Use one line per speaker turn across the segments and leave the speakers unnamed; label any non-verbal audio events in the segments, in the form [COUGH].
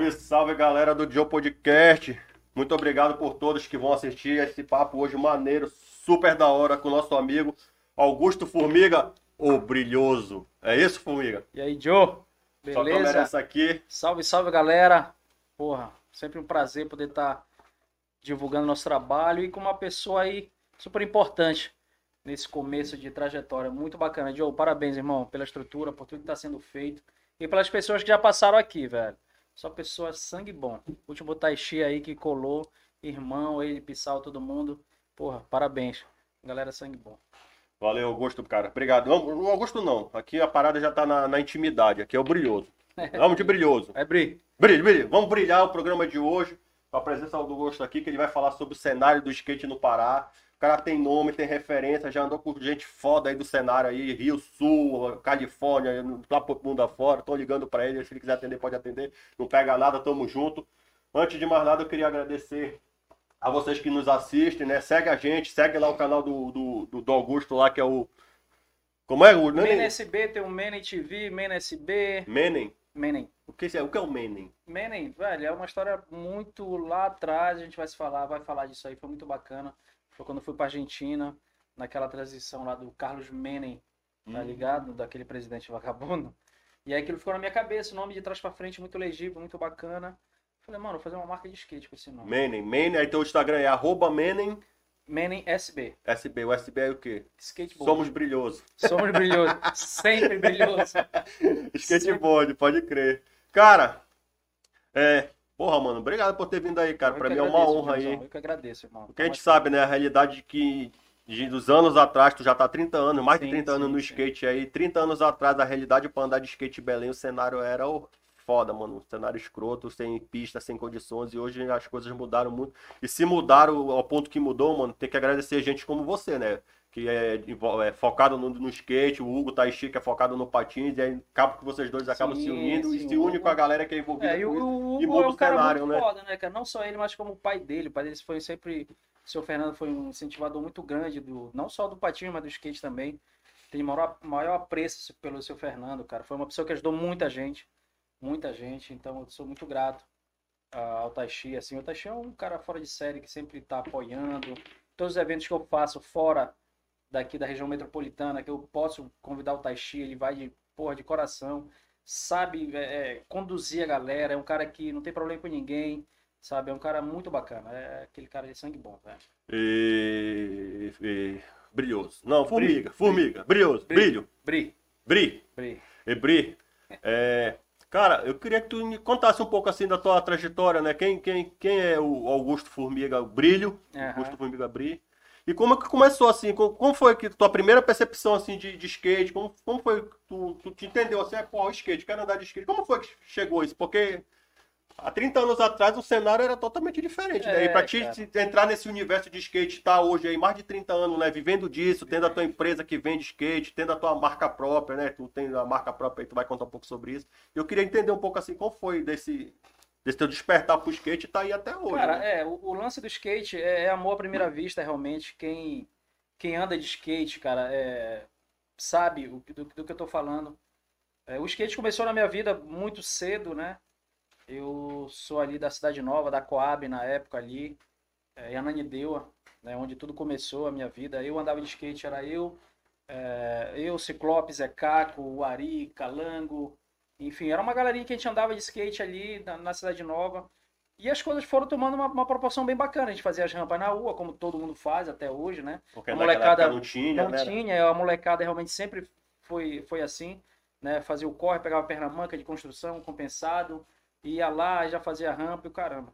Salve, salve galera do Joe Podcast. Muito obrigado por todos que vão assistir esse papo hoje maneiro, super da hora com o nosso amigo Augusto Formiga, o brilhoso. É isso, Formiga?
E aí, Joe?
Só
Beleza?
essa aqui.
Salve, salve, galera. Porra, sempre um prazer poder estar divulgando nosso trabalho e com uma pessoa aí super importante nesse começo de trajetória. Muito bacana. Joe, parabéns, irmão, pela estrutura, por tudo que está sendo feito e pelas pessoas que já passaram aqui, velho. Só pessoas sangue bom. Último Taishi aí que colou, irmão, ele, Pissal, todo mundo. Porra, parabéns. Galera, sangue bom.
Valeu, Augusto, cara. Obrigado. Não, o Augusto não. Aqui a parada já tá na, na intimidade. Aqui é o brilhoso. [LAUGHS] Vamos de brilhoso.
É, Bri.
Brilho, brilho. Vamos brilhar o programa de hoje. Com a presença do Augusto aqui, que ele vai falar sobre o cenário do skate no Pará. O cara tem nome, tem referência, já andou com gente foda aí do cenário aí, Rio Sul, Califórnia, lá pro mundo afora. Tô ligando pra ele, se ele quiser atender, pode atender. Não pega nada, tamo junto. Antes de mais nada, eu queria agradecer a vocês que nos assistem, né? Segue a gente, segue lá o canal do, do, do, Augusto lá, que é o. Como é? O
Menem SB, tem o Menem TV, Menem SB.
Menem?
Menem.
O que, é, o que é o Menem?
Menem, velho, é uma história muito lá atrás, a gente vai se falar, vai falar disso aí, foi muito bacana. Foi quando eu fui pra Argentina, naquela transição lá do Carlos Menem, tá
Hum.
ligado? Daquele presidente vagabundo. E aí aquilo ficou na minha cabeça, o nome de trás pra frente muito legível, muito bacana. Falei, mano, vou fazer uma marca de skate com esse nome.
Menem. Menem, aí teu Instagram é arroba Menem
Menem SB,
SB. O SB é o quê?
skateboard.
Somos brilhosos.
Somos brilhosos, [LAUGHS] sempre brilhosos.
Skateboard, pode crer. Cara, é. Porra, mano, obrigado por ter vindo aí, cara.
Que
mim é uma
agradeço,
honra aí.
Gilzão, Eu que agradeço, irmão.
Porque a gente sabe, né, a realidade de que de- dos anos atrás, tu já tá há 30 anos, mais de
Sim,
30 anos
sim,
no
sim.
skate aí. 30 anos atrás, a realidade pra andar de skate em Belém, o cenário era o- foda, mano. Um cenário escroto, sem pista, sem condições. E hoje as coisas mudaram muito. E se mudaram ao ponto que mudou, mano, tem que agradecer gente como você, né? Que é, é focado no, no skate, o Hugo Taishi, que é focado no patins, e aí acaba que vocês dois acabam se
Sim,
unindo e
sim,
se
o
une com a galera que é envolvida
É, e o, o
e
Hugo
muda
é
o
um cara
cenário,
muito
né?
foda, né, cara? Não só ele, mas como o pai dele. O pai dele foi sempre. O seu Fernando foi um incentivador muito grande, do, não só do patinho, mas do skate também. Tem maior, maior apreço pelo seu Fernando, cara. Foi uma pessoa que ajudou muita gente. Muita gente. Então eu sou muito grato ah, ao Taishi. Assim, o Taishi é um cara fora de série que sempre tá apoiando. Todos os eventos que eu faço fora daqui da região metropolitana, que eu posso convidar o Taishi, ele vai de porra de coração sabe é, é, conduzir a galera, é um cara que não tem problema com ninguém, sabe? É um cara muito bacana, é aquele cara de sangue bom, velho.
E, e- brilhoso. Não, formiga, formiga, brilhoso,
Bri-
brilho,
Bri,
bri,
Bri.
e bri. É, cara, eu queria que tu me contasse um pouco assim da tua trajetória, né? Quem, quem, quem é o Augusto Formiga Brilho?
Aham.
Augusto Formiga Bri. E como é que começou assim? Como, como foi que tua primeira percepção assim de, de skate? Como, como foi que tu, tu te entendeu assim? É, pô, o skate, quero andar de skate. Como foi que chegou isso? Porque há 30 anos atrás o cenário era totalmente diferente, né? E
É,
pra ti
cara.
se- entrar nesse universo de skate, tá hoje aí mais de 30 anos, né? Vivendo disso, tendo a tua empresa que vende skate, tendo a tua marca própria, né? Tu tem a marca própria aí, tu vai contar um pouco sobre isso. Eu queria entender um pouco assim, como foi desse, desse teu despertar pro skate e tá aí até hoje.
Cara,
né?
é, o, o lance do skate é, é amor à primeira vista, realmente. Quem, quem anda de skate, cara, é, sabe o, do, do que eu tô falando. É, o skate começou na minha vida muito cedo, né? Eu sou ali da Cidade Nova, da Coab na época ali, é, em Ananindeua, né, onde tudo começou a minha vida. Eu andava de skate, era eu, é, eu, Ciclope, Zé Caco, Ari, Calango, enfim, era uma galerinha que a gente andava de skate ali na, na Cidade Nova. E as coisas foram tomando uma, uma proporção bem bacana. A gente fazia as rampas na rua, como todo mundo faz até hoje, né?
Porque
a molecada
não tinha,
Não
né?
tinha, a molecada realmente sempre foi, foi assim, né? Fazia o corre, pegava perna manca de construção, compensado, ia lá, já fazia rampa e o caramba.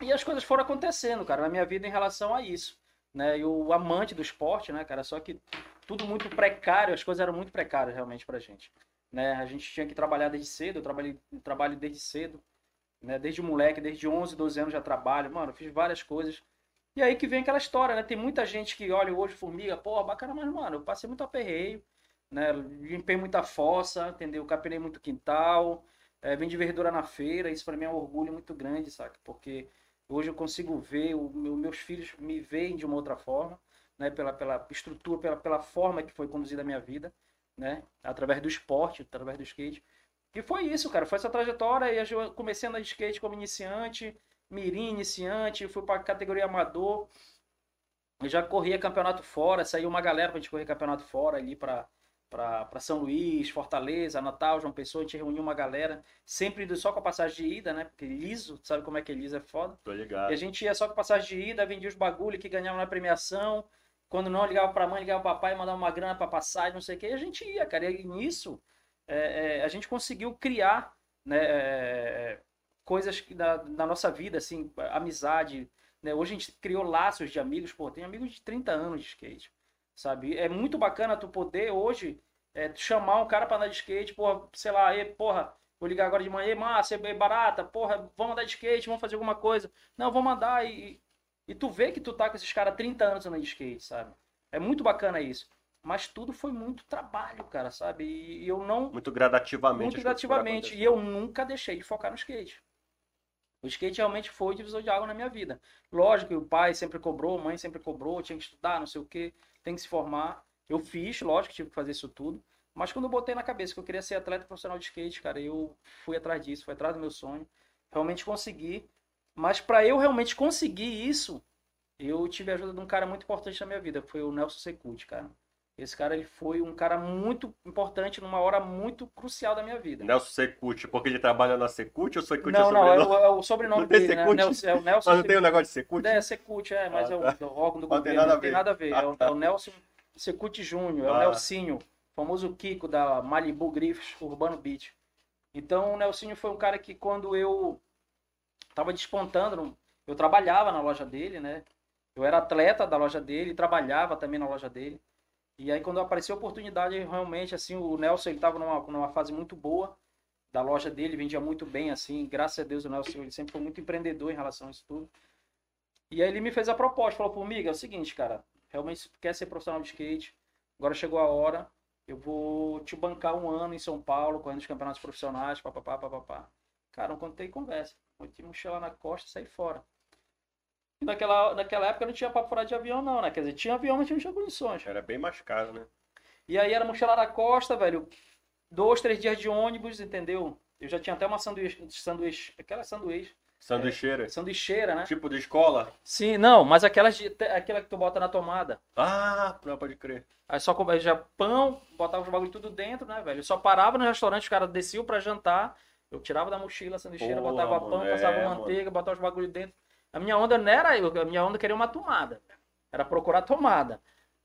E as coisas foram acontecendo, cara, na minha vida em relação a isso, né? O amante do esporte, né, cara? Só que tudo muito precário, as coisas eram muito precárias realmente pra gente, né? A gente tinha que trabalhar desde cedo, eu trabalhei, trabalho desde cedo, né? Desde moleque, desde 11, 12 anos já trabalho, mano, fiz várias coisas. E aí que vem aquela história, né? Tem muita gente que olha hoje formiga, porra, bacana, mas, mano, eu passei muito aperreio, né? Limpei muita fossa, entendeu? Capinei muito quintal, é, vendi verdura na feira, isso pra mim é um orgulho muito grande, saca? Porque hoje eu consigo ver, o, meu- meus filhos me veem de uma outra forma, né? Pela, pela estrutura, pela, pela forma que foi conduzida a minha vida, né? Através do esporte, através do skate. E foi isso, cara. Foi essa trajetória. E eu comecei a andar de skate como iniciante, mirim iniciante, fui pra categoria amador. Eu já corria campeonato fora, saiu uma galera pra gente correr campeonato fora ali pra, pra São Luís, Fortaleza, Natal, João Pessoa. A gente reuniu uma galera, sempre indo só com a passagem de ida, né? Porque liso, sabe como é que é liso? É foda.
Tô ligado.
E a gente ia só com passagem de ida, vendia os bagulho que ganhava na premiação. Quando não, ligava pra mãe, ligava pro papai, mandava uma grana pra passagem, não sei o que. E a gente ia, cara. E nisso, é, é, a gente conseguiu criar né, é, coisas da, da nossa vida, assim, amizade. Né? Hoje a gente criou laços de amigos. Pô, tem amigos de 30 anos de skate, sabe? É muito bacana tu poder hoje é, chamar um cara pra andar de skate, porra, sei lá, e, porra, vou ligar agora de manhã, massa, é barata, porra, vamos andar de skate, vamos fazer alguma coisa. Não, vamos andar e, e tu vê que tu tá com esses caras 30 anos andando de skate, sabe? É muito bacana isso. Mas tudo foi muito trabalho, cara, sabe? E eu não.
Muito gradativamente.
Muito gradativamente. E eu nunca deixei de focar no skate. O skate realmente foi o divisor de água na minha vida. Lógico que o pai sempre cobrou, a mãe sempre cobrou, tinha que estudar, não sei o que, tem que se formar. Eu fiz, lógico, tive que fazer isso tudo. Mas quando eu botei na cabeça que eu queria ser atleta profissional de skate, cara, eu fui atrás disso, fui atrás do meu sonho. Realmente consegui. Mas para eu realmente conseguir isso, eu tive a ajuda de um cara muito importante na minha vida, foi o Nelson Secuti, cara. Esse cara ele foi um cara muito importante numa hora muito crucial da minha vida.
Nelson Secuti, porque ele trabalha na Secuti ou Secuti
não, é o sobrenome? Não, é, o, é o sobrenome [LAUGHS] dele, né? Nelson, é o Nelson
Mas não tem o um negócio de Secuti?
É, Secuti, é, mas ah, é o, órgão do não governo, tem nada não tem nada a ver. Ah, é, o, tá. é, o, Nelson Secuti Júnior, é o ah. Nelsinho, famoso Kiko da Malibu Griffiths Urbano Beach. Então o Nelsinho foi um cara que quando eu tava despontando, eu trabalhava na loja dele, né? Eu era atleta da loja dele, trabalhava também na loja dele. E aí quando apareceu a oportunidade, realmente, assim, o Nelson, ele estava numa, numa fase muito boa da loja dele, vendia muito bem, assim, graças a Deus o Nelson, ele sempre foi muito empreendedor em relação a isso tudo. E aí ele me fez a proposta, falou, pô, amiga, é o seguinte, cara, realmente quer ser profissional de skate, agora chegou a hora, eu vou te bancar um ano em São Paulo, correndo os campeonatos profissionais, papapá, papapá. Cara, não contei conversa. Te mochila na costa e sair fora naquela, naquela época não tinha papo fora de avião, não, né? Quer dizer, tinha avião, mas não tinha condições.
Era bem mais caro, né?
E aí era mochila na costa, velho. Dois, três dias de ônibus, entendeu? Eu já tinha até uma sanduíche, sanduíche aquela sanduíche.
Sanduicheira. É,
sanduicheira, né?
Tipo de escola?
Sim, não, mas aquelas de, aquela que tu bota na tomada.
Ah, não pode crer.
Aí só já pão, botava os bagulho tudo dentro, né, velho? Eu só parava no restaurante, os caras desciam pra jantar. Eu tirava da mochila a sanduicheira, botava pão, é, passava manteiga, mano. botava os bagulho dentro. A minha onda não era eu, a minha onda queria uma tomada. Era procurar tomada.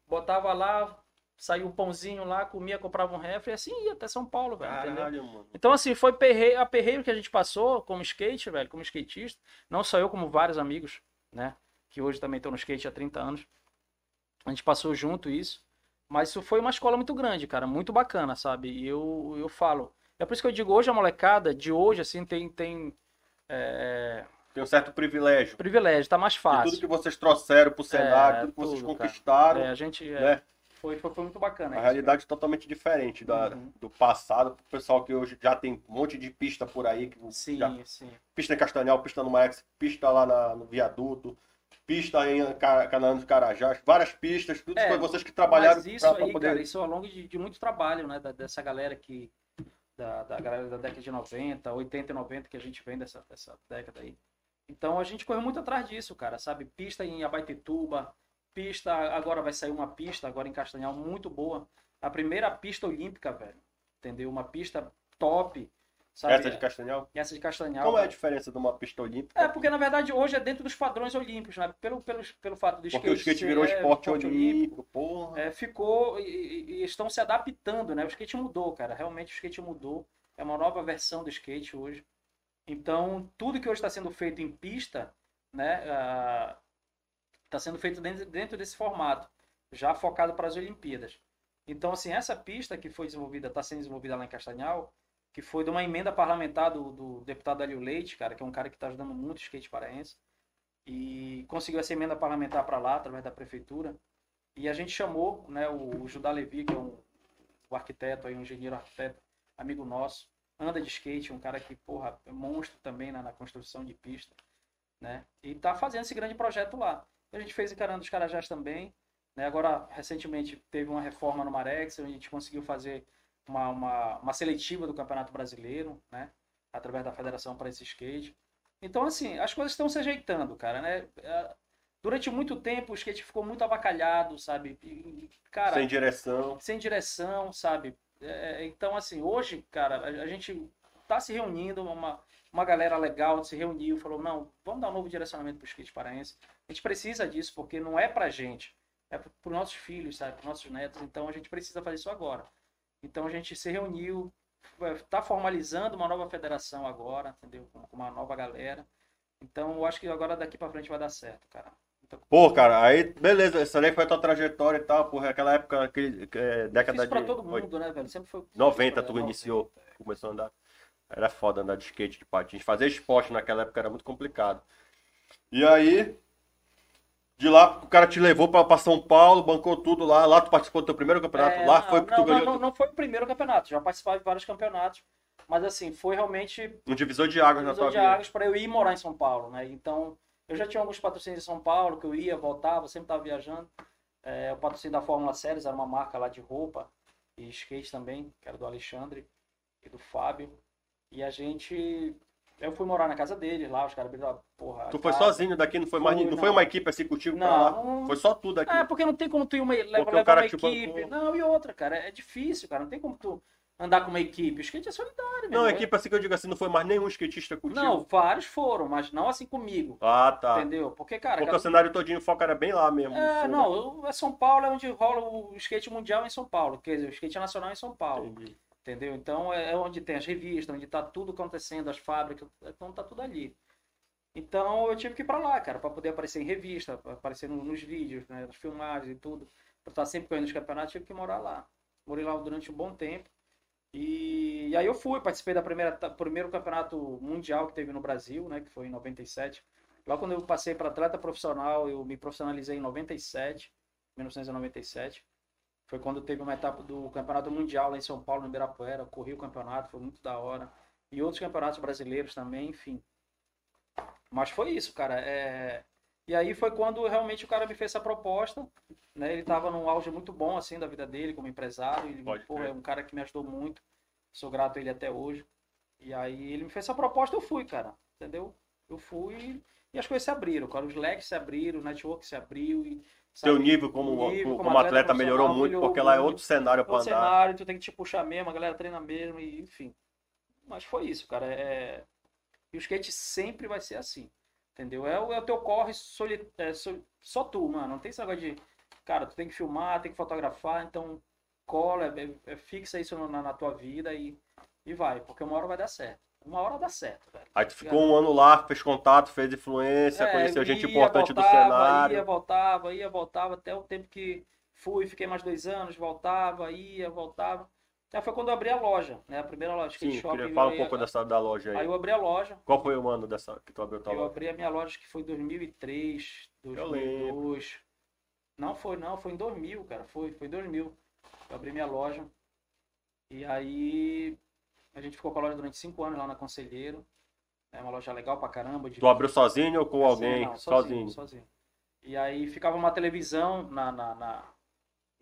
Botava lá, saiu o pãozinho lá, comia, comprava um refri e assim ia até São Paulo, velho. Caralho, mano. Então, assim, foi perreio, a perreio que a gente passou como skate, velho, como skatista. Não só eu, como vários amigos, né? Que hoje também estão no skate há 30 anos. A gente passou junto isso. Mas isso foi uma escola muito grande, cara. Muito bacana, sabe? E eu, eu falo. É por isso que eu digo, hoje a molecada de hoje, assim, tem. tem é,
tem um certo privilégio.
Privilégio, tá mais fácil.
De tudo que vocês trouxeram pro cenário, é, tudo que tudo, vocês conquistaram.
É, a gente. É, né? foi, foi, foi, muito bacana.
A realidade é totalmente diferente da, uhum. do passado, pro pessoal que hoje já tem um monte de pista por aí. Que
sim,
já,
sim.
Pista em Castanhal, pista no Max, pista lá na, no viaduto pista em Canaã dos Carajás, várias pistas, tudo é, foi vocês que trabalharam
mas isso aí, poder... cara, isso ao longo de, de, muito trabalho, né, da, dessa galera que da, da galera da década de 90, 80 e 90 que a gente vem dessa, dessa década aí. Então a gente correu muito atrás disso, cara, sabe? Pista em Abaitetuba, pista, agora vai sair uma pista, agora em Castanhal, muito boa. A primeira pista olímpica, velho. Entendeu? Uma pista top. Sabe?
Essa de Castanhal?
Essa de Castanhal.
Qual é a diferença de uma pista olímpica?
É, porque na verdade hoje é dentro dos padrões olímpicos, né? Pelo, pelo, pelo fato do
skate. Porque o skate virou é, esporte, esporte olímpico, porra.
É, ficou e, e, estão se adaptando, né? O skate mudou, cara. Realmente o skate mudou. É uma nova versão do skate hoje. Então, tudo que hoje está sendo feito em pista, né, está sendo feito dentro, dentro desse formato, já focado para as Olimpíadas. Então, assim, essa pista que foi desenvolvida, está sendo desenvolvida lá em Castanhal, que foi de uma emenda parlamentar do, do deputado Alio Leite, cara, que é um cara que está ajudando muito o skate paraense, e conseguiu essa emenda parlamentar para lá, através da prefeitura, e a gente chamou né, o, o Judá Levi, que é um, um arquiteto, aí, um engenheiro arquiteto, amigo nosso, anda de skate, um cara que, porra, é monstro também na, na construção de pista, né? E tá fazendo esse grande projeto lá. A gente fez encarando os Carajás também, né? Agora, recentemente, teve uma reforma no Marex, onde a gente conseguiu fazer uma, uma, uma seletiva do Campeonato Brasileiro, né? Através da Federação para esse skate. Então, assim, as coisas estão se ajeitando, cara, né? É, durante muito tempo o skate ficou muito abacalhado, sabe? E, cara,
Sem direção.
sem direção, sabe? É, então, assim, hoje, cara, a, a gente tá se reunindo, uma, uma galera legal se reuniu, falou, não, vamos dar um novo direcionamento pro skate paraense. A gente precisa disso, porque não é pra gente, é pro, pros nossos filhos, sabe? Pros nossos netos, então a gente precisa fazer isso agora. Então a gente se reuniu, tá formalizando uma nova federação agora, entendeu? Com uma nova galera. Então eu acho que agora daqui pra frente vai dar certo, cara.
Pô, cara, aí, beleza, essa daí foi a tua trajetória e tal, porra, aquela época, aquele, é, década
pra
de
todo mundo, né, velho? Sempre foi.
90 tu
90.
iniciou, começou a andar. Era foda andar de skate, de patins. Fazer esporte naquela época era muito complicado. E aí, de lá, o cara te levou pra, pra São Paulo, bancou tudo lá. Lá tu participou do teu primeiro campeonato.
É,
lá
não,
foi que tu
não,
ganhou
não, não foi o primeiro campeonato, já participava de vários campeonatos. Mas assim, foi realmente
um divisor de águas na
divisor
tua
de
vida.
águas para eu ir morar em São Paulo, né? Então, eu já tinha alguns patrocínios em São Paulo, que eu ia, voltava, sempre estava viajando. É, o patrocínio da Fórmula Séries era uma marca lá de roupa e skate também, que era do Alexandre e do Fábio. E a gente. Eu fui morar na casa deles lá, os caras abriram, porra.
Tu foi
casa.
sozinho daqui, não foi mais. Não,
não.
foi uma equipe assim contigo pra
Não,
lá.
não-
Foi só tu daqui.
É, porque não tem como tu ir uma, levar, levar uma equipe.
bancou.
Não, e outra, cara, é difícil, cara. Não tem como tu andar com uma equipe. O skate é solidário, meu
não, equipe assim que eu digo assim, não foi mais nenhum skatista contigo.
Não, vários foram, mas não assim comigo.
Ah, tá.
Entendeu? Porque, cara.
Porque
cada-
o cenário todinho o foco era bem lá mesmo.
É,
Sim,
não, o- é São Paulo é onde rola o skate mundial em São Paulo, quer dizer, o skate nacional em São Paulo,
Entendi.
entendeu? Então é é onde tem as revistas, onde tá tudo acontecendo, as fábricas, então tá tudo ali. Então eu tive que ir pra lá, cara, pra poder aparecer em revista, aparecer no- nos vídeos, né, nas filmagens e tudo, pra estar sempre correndo nos campeonatos, tive que morar lá. Morei lá durante um bom tempo. E, e aí eu fui, participei da primeira primeiro campeonato mundial que teve no Brasil, né, que foi em 97. Lá quando eu passei para atleta profissional, eu me profissionalizei em 97, 1997. Foi quando teve uma etapa do Campeonato Mundial lá em São Paulo, no Ibirapuera. Corri o campeonato, foi muito da hora. E outros campeonatos brasileiros também, enfim. Mas foi isso, cara. É... E aí foi quando realmente o cara me fez essa proposta. Né? Ele estava num auge muito bom assim da vida dele como empresário. Ele
Pode crer.
é um cara que me ajudou muito. Sou grato a ele até hoje. E aí ele me fez essa proposta, eu fui, cara. Entendeu? Eu fui e as coisas se abriram, cara. Os leques se abriram, o network se abriu. E,
Teu
sabe,
nível como,
nível
como, atleta, melhorou
profissional
muito, porque lá é
muito.
outro cenário pra
Outro
andar.
cenário, tu tem que te puxar mesmo, a galera treina mesmo, e enfim. Mas foi isso, cara. É... E o skate sempre vai ser assim. Entendeu? É o, é o teu corre soli... é, so- só tu, mano. Não tem esse negócio de. Cara, tu tem que filmar, tem que fotografar, então cola, é, é- fixa isso na, na tua vida e, e vai, porque uma hora vai dar certo. Uma hora dá certo, velho.
Aí tu ficou um ano lá, fez contato, fez influência,
É,
conheceu gente
ia,
importante do
voltava,
cenário.
Ia, voltava, ia, voltava, até o tempo que fui, fiquei mais dois anos, voltava, ia, voltava. Aí foi quando eu abri a loja, né? A primeira loja, skate
Sim,
shop.
queria falar um
aí-
pouco dessa da loja
Aí
aí.
eu abri a loja.
Qual foi o ano dessa que tu abriu tua
Eu
loja?
abri a minha loja que foi em 2003,
Eu
2002. Não foi, não, foi em 2000, cara. Foi, foi em 2000. Eu abri minha loja. E aí a gente ficou com a loja durante cinco anos lá na Conselheiro. É uma loja legal pra caramba. de-
Tu abriu sozinho ou com
Sim,
alguém?
não,
sozinho.
sozinho. E aí ficava uma televisão na, na, na,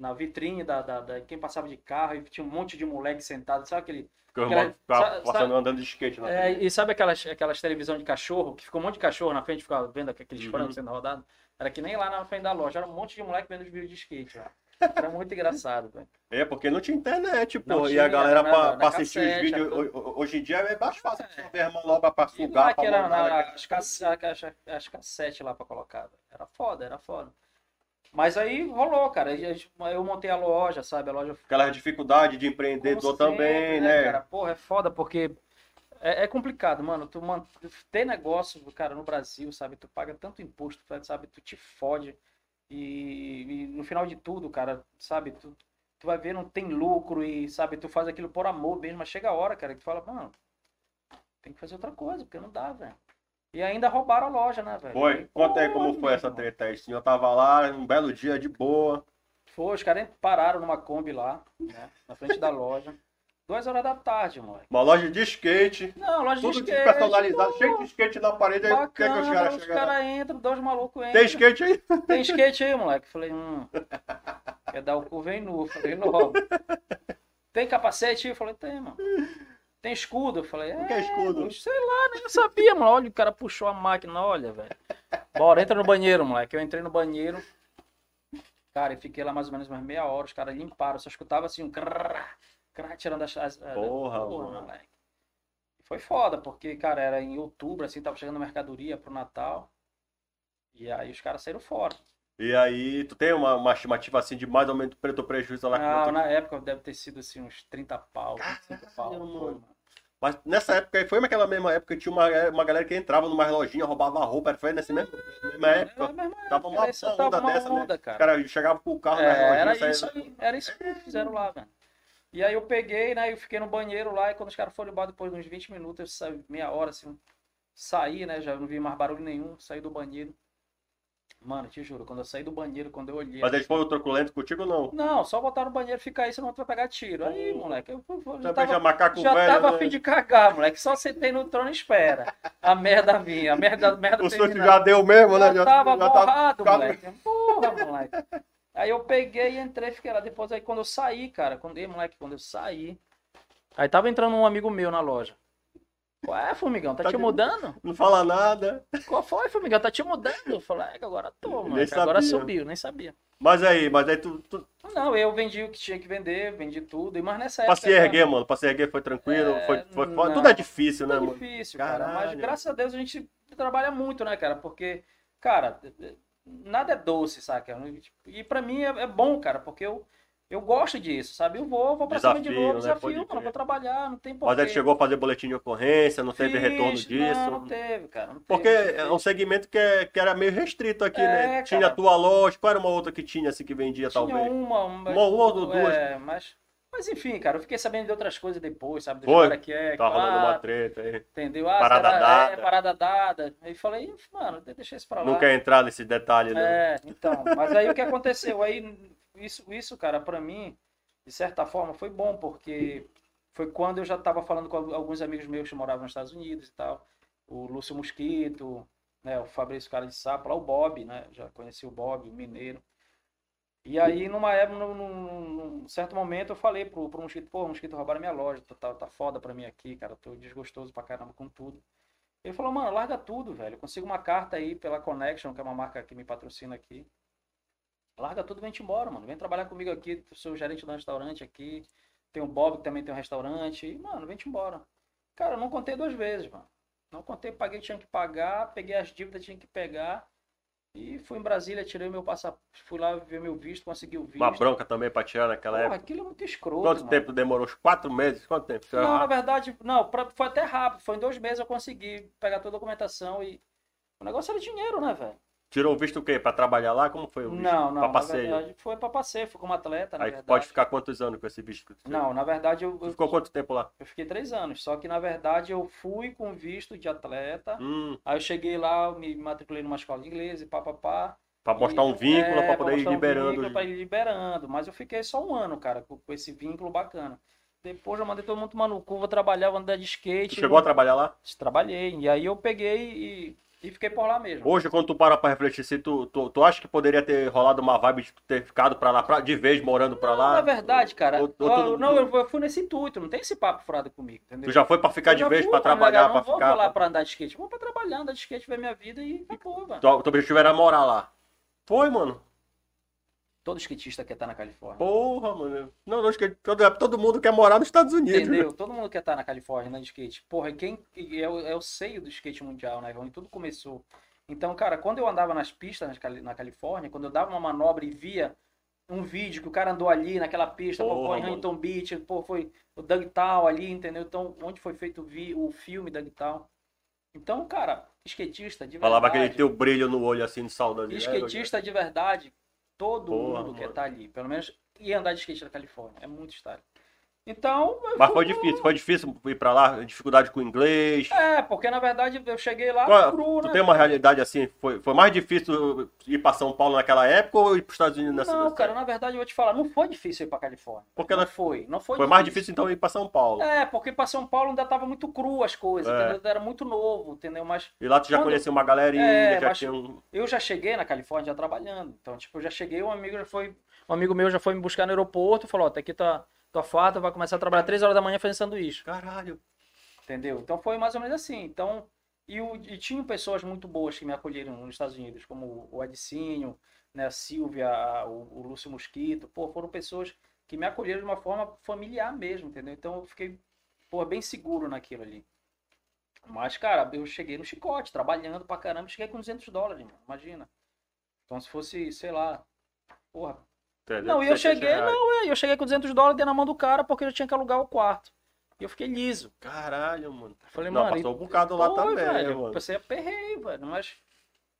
na vitrine da, da, da- quem passava de carro e tinha um monte de moleque sentado. Sabe aquele. Aquela-
irmão
sabe-
passando andando de skate na
É, e sabe aquelas, aquelas televisão de cachorro, que ficou um monte de cachorro na frente, ficava vendo aqueles
Uhum.
frangos sendo rodados? Era que nem lá na frente da loja, era um monte de moleque vendo os vídeos de skate lá. Era muito engraçado, velho.
É, porque não tinha internet, pô. E a galera
era
pra, pra assistir os vídeos. ho- Hoje em dia é mais fácil.
É.
Você ter manobra pra sugar,
lá
pra
que era
mandar,
na,
né?
as, cass- as, as cassete lá pra colocar. velho. Era foda, era foda. Mas aí rolou, cara. Eu montei a loja, sabe? A loja
Aquela dificuldade de empreendedor também,
sempre,
né?
Cara, porra, é foda porque é, é complicado, mano. Tu man... ter negócio, cara, no Brasil, sabe? Tu paga tanto imposto, sabe? Tu te fode. E, e no final de tudo, cara, sabe? Tu, tu vai ver, não tem lucro e, sabe? Tu faz aquilo por amor mesmo, mas chega a hora, cara, que tu fala, mano, tem que fazer outra coisa, porque não dá, velho. E ainda roubaram a loja, né, velho?
Foi. Conta aí como foi essa treta aí. Sim, eu tava lá, um belo dia de boa.
Foi, os caras pararam numa Kombi lá, né? Na frente da loja. Duas horas da tarde, moleque.
Uma loja de skate.
Não, loja
Tudo
de skate.
personalizado,
pô.
cheio de skate na parede. Aí o que, é que os
Bacana,
caras
os caras entram, dois malucos entram.
Tem skate aí?
Tem skate aí, moleque? Falei, hum. Quer dar o cu, vem nu. Falei, logo. [LAUGHS] tem capacete? Eu falei, tem, mano. Tem escudo? Eu falei,
O que é escudo?
Sei lá, nem sabia, mano. Olha, o cara puxou a máquina, olha, velho. Bora, entra no banheiro, moleque. Eu entrei no banheiro. Cara, e fiquei lá mais ou menos umas meia hora. Os caras limparam. Só escutava assim um crrr, crrr, tirando as. as as-
Porra, mano.
moleque. Foi foda, porque, cara, era em outubro, assim, tava chegando mercadoria pro Natal. E aí os caras saíram fora.
E aí, tu tem uma, uma estimativa assim de mais ou menos preto ou prejuízo lá
Não,
quanto-
na época deve ter sido assim, uns 30 pau, 25 pau.
Caralho,
Foi,
mano. Mas nessa época aí, foi naquela mesma época que tinha uma, uma galera que entrava numa lojinha, roubava roupa, foi nessa mesma, mesma época.
Era, mesmo,
Tava uma
era
onda
tava uma
dessa, né?
onda,
Os
cara.
caras chegavam com o carro
É,
na
era
saía-
isso aí, era isso que fizeram lá, velho. E aí eu peguei, né, eu fiquei no banheiro lá, e quando os caras foram embora, depois de uns 20 minutos, eu saí, meia hora, assim, saí, né, já não vi mais barulho nenhum, saí do banheiro. Mano, te juro, quando eu saí do banheiro, quando eu olhei...
Mas eles foram truculento contigo ou não?
Não, só botar no banheiro e ficar aí, senão tu vai pegar tiro. Aí, moleque, eu, eu, eu já
já
tava,
macaco
já
velho,
tava
né?
a fim de cagar, moleque, só sentei no trono e espera. A merda vinha, a merda, a merda
O senhor já deu mesmo, né?
Já tava
já
borrado,
tá-
moleque. Porra, moleque. Aí eu peguei e entrei, fiquei lá. Depois aí quando eu saí, cara, quando, ei, moleque, quando eu saí. Aí tava entrando um amigo meu na loja. Qual é, Formigão? Tá,
Tá
te mudando?
Não fala nada.
Qual foi, Formigão? Tá te mudando? Eu falei, é que agora tô, moleque. Agora subiu, nem sabia.
Mas aí, mas aí tu, tu
Não, eu vendi o que tinha que vender, vendi tudo. E mas nessa
pra
época.
se erguer, mano, pra se erguer foi tranquilo,
É,
foi, foi
não.
Tudo é difícil, né,
É
mano?
difícil, cara. Mas
Caralho.
graças a Deus a gente trabalha muito, né, cara? Porque, cara, nada é doce, saca? E pra mim é, é bom, cara, porque eu, eu gosto disso, sabe? Eu vou, vou pra cima de
Desafio,
novo,
né?
desafio, mano, vou trabalhar, não tem
Mas
porquê.
aí tu chegou a fazer boletim de ocorrência, não teve
Fiz,
retorno disso.
Não, não teve, cara. Não teve,
Porque
não teve.
é um segmento que, é- que era meio restrito aqui,
É,
né?
cara.
Tinha a tua loja, qual era uma outra que tinha assim que vendia,
Tinha
talvez?
uma, uma,
Uma ou duas.
É, mas, mas enfim, cara, eu fiquei sabendo de outras coisas depois, sabe? Do
Foi?
cara que é,
Tá rolando uma treta aí.
entendeu? Ah,
Parada
será-
dada.
É, parada dada. Aí falei, mano, deixa isso pra lá.
Não quer entrar nesse detalhe, né?
É, então, mas aí o que aconteceu? Aí, isso, isso, cara, pra mim, de certa forma, foi bom, porque foi quando eu já tava falando com alguns amigos meus que moravam nos Estados Unidos e tal. O Lúcio Mosquito, né, o Fabrício Cara de Sapo, lá o Bob, né? Já conheci o Bob, o mineiro. E aí, numa época, num, num- certo momento, eu falei pro, pro Mosquito, pô, Mosquito, roubaram minha loja, tá, tá, tá foda pra mim aqui, cara, tô desgostoso pra caramba com tudo. Ele falou, mano, larga tudo, velho. Consigo uma carta aí pela Connection, que é uma marca que me patrocina aqui. Larga tudo e vem-te embora, mano. Vem trabalhar comigo aqui, sou gerente do restaurante aqui. Tem o Bob que também tem um restaurante. E, mano, vem-te embora. Cara, eu não contei duas vezes, mano. Não contei, paguei, tinha que pagar, peguei as dívidas, tinha que pegar. E fui em Brasília, tirei meu passaporte, fui lá ver meu visto, consegui o visto.
Uma bronca também pra tirar naquela
Porra,
época.
aquilo é muito escroto,
Quanto
mano.
tempo demorou? Uns quatro meses? Quanto tempo?
Não, na verdade, não, pra- foi até rápido. Foi em dois meses eu consegui pegar toda a documentação e. O negócio era dinheiro, né, velho?
Tirou o visto o quê? Pra trabalhar lá? Como foi o visto?
Não, não.
Pra
na
passeio?
verdade, foi pra passeio, fui como atleta, na
Aí
verdade.
pode ficar quantos anos com esse visto?
Não, na verdade eu, eu,
ficou quanto tempo lá?
eu fiquei três anos. Só que na verdade eu fui com visto de atleta.
Hum,
Aí eu cheguei lá, eu me matriculei numa escola de inglês e papapá.
pra mostrar um vínculo,
é,
pra poder ir
mostrar um
liberando.
vínculo, pra ir liberando. Mas eu fiquei só um ano, cara, com, com esse vínculo bacana. Depois eu mandei todo mundo tomar no cu, vou trabalhar, vou andar de
Tu
skate.
chegou a trabalhar lá?
Trabalhei. E aí eu peguei e, e fiquei por lá mesmo.
Hoje, quando tu para pra refletir, se tu, tu, tu acha que poderia ter rolado uma vibe de ter ficado pra lá, pra- de vez morando pra
Não,
lá?
na verdade, cara,
Ou- ou
eu-
tu-
não, eu, eu fui nesse intuito, não tem esse papo furado comigo, entendeu?
Tu já foi pra ficar
Eu
de vez,
fui,
pra trabalhar,
galera,
pra
não vou
ficar?
lá pra andar de skate, vou pra trabalhar, andar de skate, ver minha vida e acabou, mano.
Teu, teu objetivo era morar lá. Foi, mano.
Todo skatista quer estar na Califórnia.
Porra, mano. Não, não, que todo, todo mundo quer morar nos Estados Unidos.
Entendeu? Todo mundo quer estar na Califórnia andando de skate. Porra, quem é o, é o seio do skate mundial, né? Onde tudo começou. Então, cara, quando eu andava nas pistas na Califórnia, quando eu dava uma manobra e via um vídeo que o cara andou ali naquela pista, pô,
Porra,
foi em. Huntington Beach, pô, foi o Dugtown ali, entendeu? Então, onde foi feito o, vi, o filme Dugtown. Então, cara, skatista de
Falava
verdade.
aquele teu brilho no olho assim de saudade.
Skatista de verdade, todo
Porra,
mundo quer
mano.
estar ali. Pelo menos ir andar de skate na Califórnia. É muito style. Então.
Mas foi difícil, foi difícil ir pra lá, dificuldade com o inglês.
É, porque na verdade eu cheguei lá
Qual-
cru,
tu
né?
tem uma realidade assim, foi, foi mais difícil ir pra São Paulo naquela época ou ir pros Estados Unidos nessa
Não, cara, na verdade eu vou te falar, não foi difícil ir pra Califórnia.
Porque
não foi, não foi
Foi mais difícil então ir pra São Paulo.
É, porque pra São Paulo ainda tava muito cru as coisas,
É.
entendeu? Era muito novo, entendeu? Mas
E lá tu já
Quando-
conhecia uma galerinha,
É,
já tinha um.
eu já cheguei na Califórnia já trabalhando. Então, tipo, eu já cheguei, um amigo já foi. Um amigo meu já foi me buscar no aeroporto e falou, ó, tá aqui tua, tua farta, vai começar a trabalhar 3 horas da manhã fazendo sanduíche.
Caralho.
Entendeu? Então foi mais ou menos assim. Então, e, o, e tinham pessoas muito boas que me acolheram nos Estados Unidos, como o Edicinho, né, a Silvia, o, o Lúcio Mosquito. Pô, foram pessoas que me acolheram de uma forma familiar mesmo, entendeu? Então eu fiquei, pô, bem seguro naquilo ali. Mas, cara, eu cheguei no chicote, trabalhando pra caramba, cheguei com 200 dólares, mano, imagina. Então se fosse, sei lá, porra. Não, e eu cheguei, não, é, eu cheguei com 200 dólares, dei na mão do cara porque eu tinha que alugar o quarto. E eu fiquei liso.
Caralho, mano.
Falei,
não,
mano,
passou um bocado lá
Foi,
também,
velho.
né, mano.
Você aperrei, velho. Mas,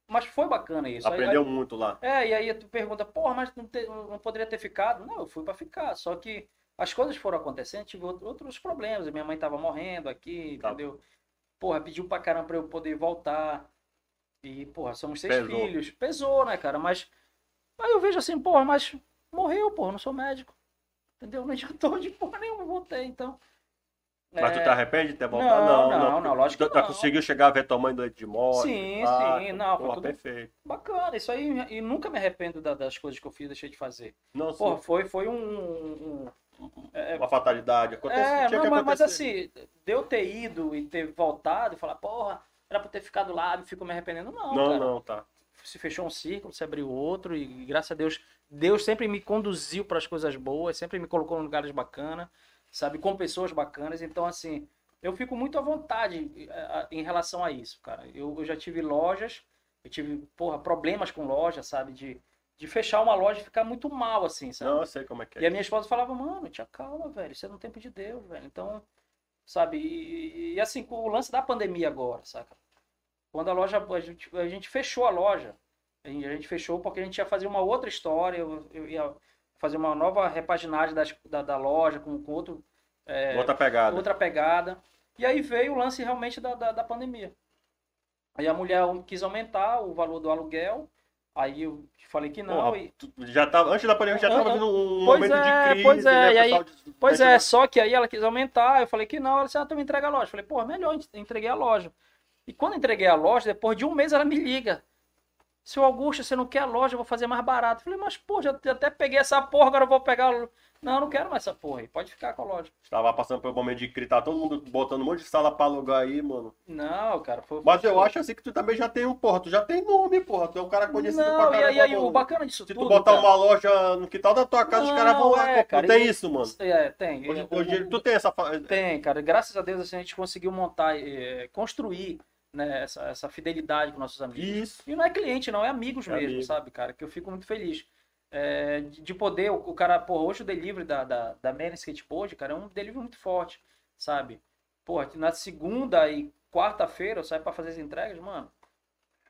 mas foi bacana isso. Aí-
Aprendeu muito lá.
é, e aí tu pergunta, porra, mas não, te- não poderia ter ficado? Não, eu fui pra ficar. Só que as coisas foram acontecendo, tive outro- outros problemas. Minha mãe tava morrendo aqui,
Tá.
entendeu? Porra, pediu pra caramba pra eu poder voltar. E, porra, somos seis
Pesou.
filhos. Pesou, né, cara? Mas aí eu vejo assim, porra, mas morreu, porra, não sou médico. Entendeu? Não adiantou de porra nenhuma, voltei, então.
Mas tu
É,
te arrepende de ter voltado?
Não, não, não, lógico
Tu tu
não.
conseguiu chegar a ver tua mãe doente de morte?
Sim,
pá,
sim, não, foi tudo-
perfeito.
Bacana, isso aí, e nunca me arrependo da- das coisas que eu fiz, deixei de fazer.
Não,
Porra, foi, foi um. um- um- é,
uma fatalidade. Acontece,
é, não, mas, mas assim, de eu ter ido e ter voltado e falar, porra, era pra ter ficado lá e fico me arrependendo. Não,
Não,
cara.
não, tá.
Se fechou um círculo, se abriu outro, e graças a Deus, Deus sempre me conduziu para as coisas boas, sempre me colocou em lugares bacanas, sabe, com pessoas bacanas. Então, assim, eu fico muito à vontade eh, em relação a isso, cara. Eu, eu já tive lojas, eu tive, porra, problemas com loja, sabe, de, de fechar uma loja e ficar muito mal, assim, sabe?
Não, eu sei como é que é.
E a minha esposa falava, mano, tinha calma, velho, isso é no tempo de Deus, velho. Então, sabe, e, e, assim, com o lance da pandemia agora, saca? Quando a loja, a gente, a gente fechou a loja, a gente, fechou porque a gente ia fazer uma outra história, eu, eu ia fazer uma nova repaginagem das, da, da loja com, com outro, é,
Outra pegada.
outra pegada. E aí veio o lance realmente da, da, da pandemia. Aí a mulher quis aumentar o valor do aluguel, aí eu falei que não,
Porra,
e,
já tava, antes da pandemia já tava
ah,
vindo um
pois
momento
é,
de crise,
pois é,
né?
e aí-
des-
Pois é, só que aí ela quis aumentar, eu falei que não, ela disse, ah, tu me entrega a loja. Eu falei, pô, melhor, entreguei a loja. E quando entreguei a loja, depois de um mês ela me liga. Seu Augusto, você não quer a loja, eu vou fazer mais barato. Eu falei, mas pô, já até peguei essa porra, agora eu vou pegar. a Não, eu não quero mais essa porra aí, pode ficar com a loja.
Tava passando pelo momento de tava todo mundo botando um monte de sala pra alugar aí, mano.
Não, cara, foi.
Mas eu acho assim que tu também já tem um, porra, tu já tem nome, porra. Tu é um cara conhecido pra
Não, e
caramba.
aí, aí o bacana disso
Se tu
tudo.
botar
cara,
uma loja no quintal da tua casa, os
Não,
caras vão lá.
é, cara,
Não tem
e-
isso, mano.
É, tem.
Hoje, hoje tu tem essa.
Tem, cara. Graças a Deus assim, a gente conseguiu montar, eh, construir né, essa, essa fidelidade com nossos amigos.
Isso.
E não é cliente, não, é amigos
É
mesmo,
amigo.
sabe, cara? Que eu fico muito feliz. É, de de poder, o, o cara, pô, hoje o delivery da, da, da Man Skateboard, cara, é um delivery muito forte, sabe? Pô, na segunda e quarta-feira eu saio pra fazer as entregas, mano.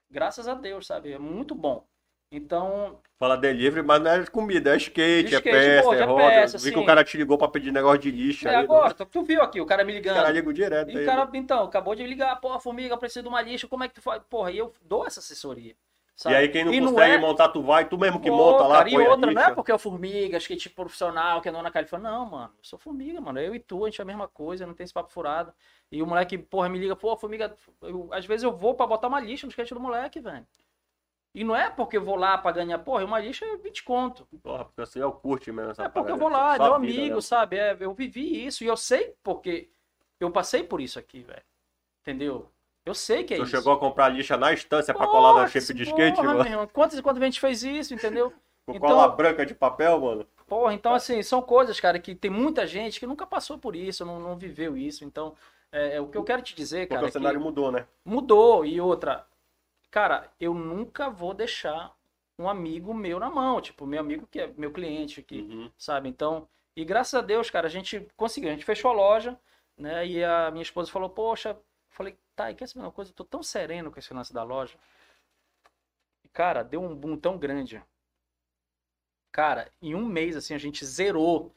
Graças a Deus, sabe? É muito bom. Então,
Fala delivery, mas não é comida, é skate, é
skate,
peça,
pô,
é
é
roda.
peça,
Vi que o cara te ligou pra pedir negócio de lixo
é
aí.
agora, tu, tu viu aqui o cara me ligando.
caras ligam direto
E
aí.
o cara, então, acabou de ligar, porra, formiga, preciso de uma lixa, como é que tu faz? Porra, e eu dou essa assessoria.
E
sabe?
aí quem não
E
consegue
é-
montar, tu vai, tu mesmo que
Pô,
monta lá,
cara, e outra, não é porque é o formiga, skate profissional, que é na Califórnia. Não, mano, eu sou formiga, mano. Eu e tu, a gente é a mesma coisa, não tem esse papo furado. E o moleque, porra, me liga, pô, formiga. eu- às vezes eu vou pra botar uma lixa no skate do moleque, velho. E não é porque eu vou lá pra ganhar, porra, uma lixa é 20 conto.
Porra, porque assim, eu curte mesmo essa
É porque eu vou lá, é meu
vida,
amigo,
né?
sabe? É, eu vivi isso e eu sei porque eu passei por isso aqui, velho. Entendeu? Eu sei que é
Tu
isso.
chegou a comprar lixa na estância pra colar na shape de skate,
porra,
mano.
meu Quantas e quantas vezes a gente fez isso, entendeu? [LAUGHS]
Com
Então-
cola branca de papel, mano.
Porra, então assim, são coisas, cara, que tem muita gente que nunca passou por isso, não, não viveu isso. Então, é, é, o que eu quero te dizer,
Porque
cara,
o
é
cenário
que
mudou, né?
mudou. E outra, cara, eu nunca vou deixar um amigo meu na mão, tipo, meu amigo que é meu cliente aqui,
Uhum.
sabe? Então, e graças a Deus, cara, a gente conseguiu, a gente fechou a loja, né? E a minha esposa falou, poxa, falei, tá, e quer saber uma coisa? Eu tô tão sereno com esse lance da loja. E, cara, deu um boom tão grande. Cara, em um mês, assim, a gente zerou.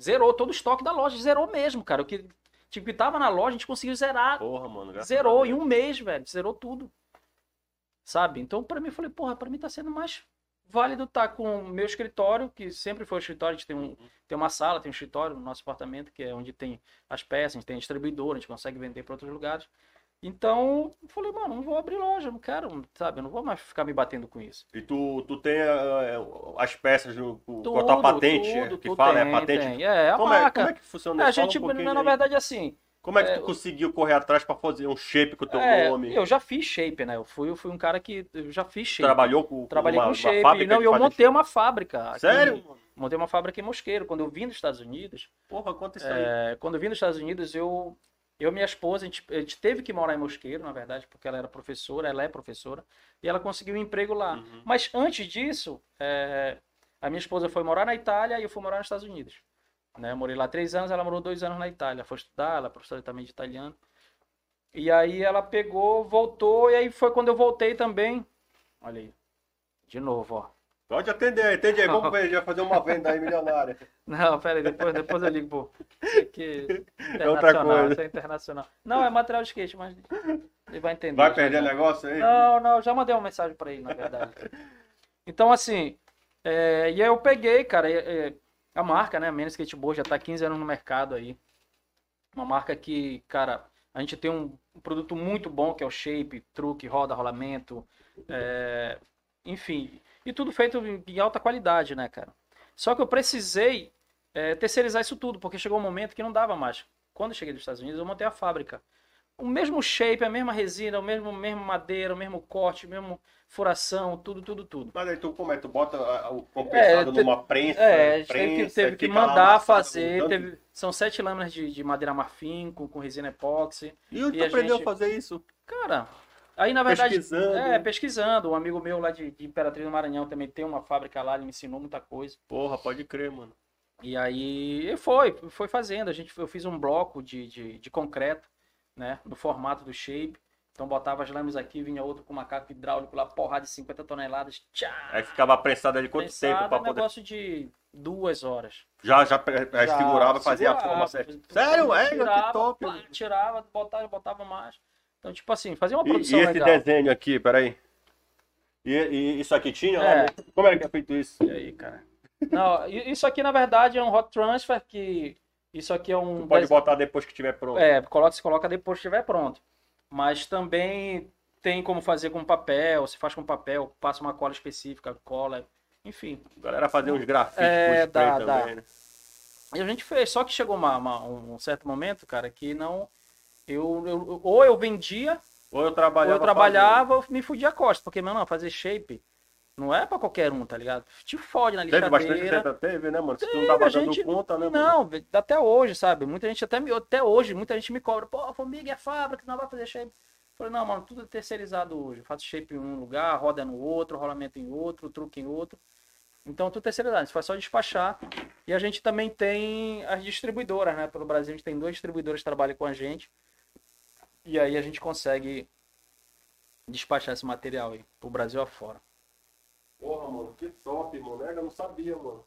Zerou todo o estoque da loja, zerou mesmo, cara. O que, tipo, que tava na loja, a gente conseguiu zerar.
Porra, mano.
Zerou em um mês, velho. Zerou tudo. Sabe? Então, pra mim, eu falei, porra, pra mim tá sendo mais válido estar com o meu escritório, que sempre foi o escritório, a gente tem, um, tem uma sala, tem um escritório no nosso apartamento, que é onde tem as peças, a gente tem distribuidor, a gente consegue vender para outros lugares. Então, eu falei, mano, não vou abrir loja, não quero, sabe? Eu não vou mais ficar me batendo com isso.
E tu, tu tem eh, as peças com
Tudo,
a tua patente,
tudo,
é, que
tudo
fala,
tem,
é a patente?
tem. É, a
como, é,
marca.
como é que funciona
a
isso? Fala
gente,
um
na
aí.
verdade, assim,
Como é que
é,
tu conseguiu correr atrás pra fazer um shape com o teu
é,
nome?
eu já fiz shape, né? Eu fui, eu fui um cara que eu já fiz shape.
Trabalhou com,
Trabalhei
uma,
com
uma
shape.
fábrica
não, eu montei uma fábrica. aqui.
Sério? mano?
Montei uma fábrica em Mosqueiro. Quando eu vim dos Estados Unidos,
Porra, conta isso aí.
é, quando eu vim dos Estados Unidos, eu, eu e minha esposa, a gente, a gente teve que morar em Mosqueiro, na verdade, porque ela era professora, ela é professora, e ela conseguiu um emprego lá.
Uhum.
Mas antes disso, é, a minha esposa foi morar na Itália e eu fui morar nos Estados Unidos. Né? Eu morei lá três anos, ela morou dois anos na Itália. Foi estudar, ela é professora também de italiano. E aí ela pegou, voltou, e aí foi quando eu voltei também. Olha aí. De novo, ó.
Pode atender, atende aí. Vamos ver, já fazer uma venda aí milionária.
Não, pera aí, depois, depois eu ligo, pô. Que [LAUGHS]
É outra coisa.
isso é internacional. Não, é material de skate, mas ele vai entender.
Vai perder
já.
negócio aí?
Não, não, já mandei uma mensagem pra ele, na verdade. Então, assim, é, e aí eu peguei, cara, é, é, a marca, né, a Menos Skateboard já tá há 15 anos no mercado aí. Uma marca que, cara, a gente tem um produto muito bom, que é o shape, truque, roda, rolamento, é, enfim, e tudo feito em alta qualidade, né, cara? Só que eu precisei é, terceirizar isso tudo, porque chegou um momento que não dava mais. Quando eu cheguei dos Estados Unidos, eu montei a fábrica. O mesmo shape, a mesma resina, o mesmo, mesmo madeira, o mesmo corte, o mesmo furação, tudo, tudo, tudo.
Mas aí tu como é? Tu bota o compensado
É, te-
numa prensa,
É, a gente teve que,
prensa,
teve que mandar fazer. teve- são sete lâminas de, de madeira marfim com, com resina epóxi.
E onde
e
tu
a
aprendeu
gente-
a fazer isso?
Cara, aí na verdade.
Pesquisando.
É, pesquisando. Um amigo meu lá de, de Imperatriz do Maranhão também tem uma fábrica lá, ele me ensinou muita coisa.
Porra, pode crer, mano.
E aí foi, foi fazendo. A gente, eu fiz um bloco de, de, de concreto, né? No formato do shape. Então botava as lâminas aqui, vinha outro com macaco hidráulico lá, porrada de 50 toneladas. Tchá!
Aí ficava prensado ali quanto tempo pra
um
poder...
negócio de duas horas.
Já, já, já
Já
segurava e fazia a forma certa. Sério? É,
tirava,
que top.
tirava, botava, botava mais. Então, tipo assim, fazia uma
E,
produção
e esse
legal.
desenho aqui, peraí. E, e isso aqui tinha?
É.
Como era que é feito isso?
E aí, cara? Não, isso aqui na verdade é um hot transfer que isso aqui é um
Tu pode
desenho-
botar depois que tiver pronto.
É, coloca, se coloca depois que estiver pronto. Mas também tem como fazer com papel, se faz com papel, passa uma cola específica, cola, enfim.
A galera fazia uns grafites
É,
com
dá, dá.
também, né?
E a gente fez, só que chegou uma- uma- um certo momento, cara, que não. Eu, eu- ou eu vendia,
Ou eu
ou
trabalhava
eu trabalhava, ou me fudia a costa. Porque, meu, não, fazer shape não é pra qualquer um, tá ligado? Te fode na
fazendo. Teve bastante
lixadeira.
treta, teve, né, mano? Se tu não tava dando
gente-
conta, né?
Não, até hoje, sabe? Muita gente até, me, até hoje, muita gente me cobra. Pô, Formiga é fábrica, não vai fazer shape. Eu falei, não, mano, tudo é terceirizado hoje. Eu faço shape em um lugar, roda no outro, rolamento em outro, truque em outro. Então, tudo terceirizado. Isso faz só despachar. E a gente também tem as distribuidoras, né? Pelo Brasil, a gente tem duas distribuidoras que trabalham com a gente. E aí a gente consegue despachar esse material aí, pro Brasil afora.
Porra, mano, que top, mano. Eu não sabia, mano.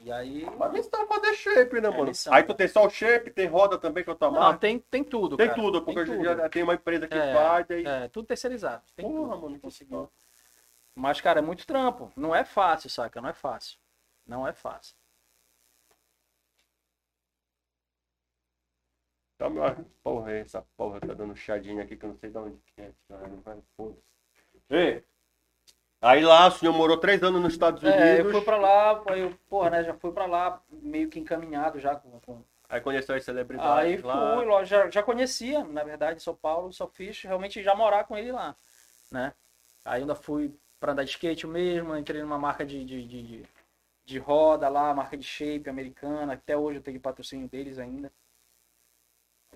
E aí.
Mas eles estão fazer shape, né,
É,
mano? Aí tu tem só o shape, tem roda também com a tua
Não, tem, tem tudo,
Tem
cara.
tudo, porque
Tem tudo.
dia tem uma empresa que
É,
faz, aí...
É, tudo terceirizado. Tem
Porra,
tudo.
mano, que
Conseguiu. Mas, cara, é muito trampo. Não é fácil, saca? Não é fácil. Não é fácil.
Tá, meu... Porra, essa porra tá dando chadinha aqui que eu não sei de onde que é. Cara, não vai, foda-se. Ei, aí lá o senhor morou três anos nos Estados Unidos.
É, eu fui pra lá, eu, porra, né, já fui pra lá meio que encaminhado já com... com-
Aí conheceu as celebridades
Aí
lá.
fui, já, já conhecia, na verdade, São Paulo, só fiz realmente já morar com ele lá, né? Aí ainda fui pra andar de skate mesmo, entrei numa marca de, de, de, de- de roda lá, marca de shape americana, até hoje eu tenho patrocínio deles ainda.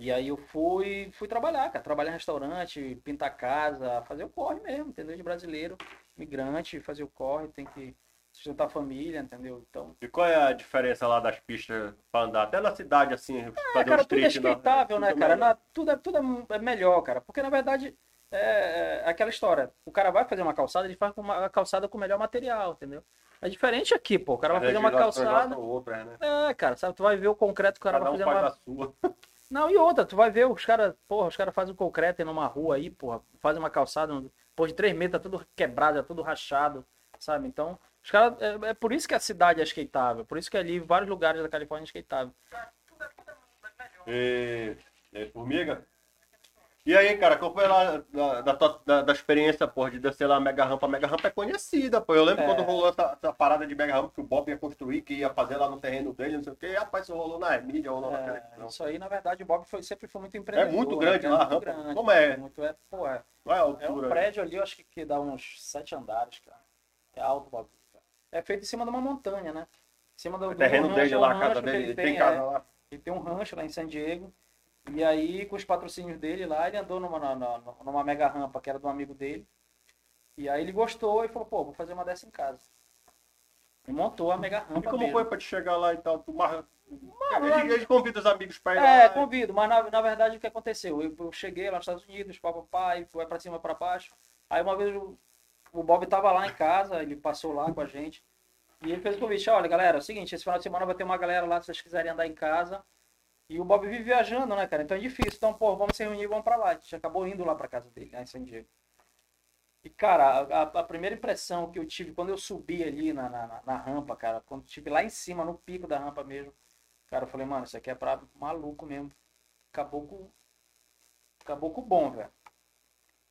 E aí eu fui, fui trabalhar, cara, trabalhar em restaurante, pintar casa, fazer o corre mesmo, entendeu? De brasileiro, migrante, fazer o corre, tem que sustentar a família, entendeu? Então,
E qual é a diferença lá das pistas pra andar? Até na cidade, assim,
É,
fazer
cara,
uns
tudo é
tricks na-
skaitável, né,
tudo
cara?
melhor.
Na- tudo, é, tudo é melhor, cara. Porque, na verdade, é, é aquela história. O cara vai fazer uma calçada, ele faz uma calçada com o melhor material, entendeu? É diferente aqui, pô. O cara vai fazer uma calçada.
são outras, né?
É, cara, sabe? Tu vai ver o concreto que o cara
Cada
vai
um
fazer
faz
uma.
a sua.
Não, e outra, tu vai ver os caras, porra, os caras fazem um concreto numa rua aí, porra, fazem uma calçada, pô, de 3 metros, tá tudo quebrado, tá tudo rachado, sabe? Então, os caras, é, é por isso que a cidade é skateável, por isso que ali, vários lugares da Califórnia é skateável.
E... e formiga? E aí, cara, qual foi lá da, da, da, da experiência, porra, de descer lá a Mega Rampa? A Mega Rampa é conhecida, pô. Eu lembro
É.
quando rolou essa, essa parada de Mega Rampa que o Bob ia construir, que ia fazer lá no terreno dele, não sei o quê. E, rapaz, isso rolou na mídia, rolou na
É,
televisão.
isso aí, na verdade, o Bob foi, sempre foi muito empreendedor.
muito
né,
grande
cara?
lá a
Muito
rampa.
grande,
Como é?
Muito, é, pô, é,
é a
é um
altura?
prédio ali, eu acho que, que dá uns sete andares, cara. É alto o cara. É feito em cima de uma montanha, né? Em cima do,
O
do
terreno
rancho,
dele
é
lá, a casa dele.
ele
Ele
tem,
tem casa
é,
lá.
ele tem um rancho lá em San Diego. E aí, com os patrocínios dele lá, ele andou numa, na- numa mega rampa que era um amigo dele. E aí ele gostou e falou, pô, vou fazer uma dessa em casa. E montou a mega rampa.
E como
mesmo.
foi pra te chegar lá e tal? Tu mar... Eles, eles convidam os amigos pra ir lá.
É, convido, mas na, na verdade o que aconteceu? Eu, eu cheguei lá nos Estados Unidos, papai, vai pra cima, pra baixo. Aí uma vez o, o Bob tava lá em casa, ele passou lá com a gente. E ele fez o convite, olha galera, é o seguinte, esse final de semana vai ter uma galera lá, se vocês quiserem andar em casa. E o Bob vive viajando, né, cara? Então é difícil. Então, pô, vamos se reunir, vamos pra lá. A gente acabou indo lá pra casa dele, lá em San Diego. E, cara, a, a primeira impressão que eu tive quando eu subi ali na, na, na- rampa, cara, quando estive lá em cima, no pico da rampa mesmo, cara, eu falei, mano, isso aqui é pra maluco mesmo. Caboclo. Caboclo bom, velho.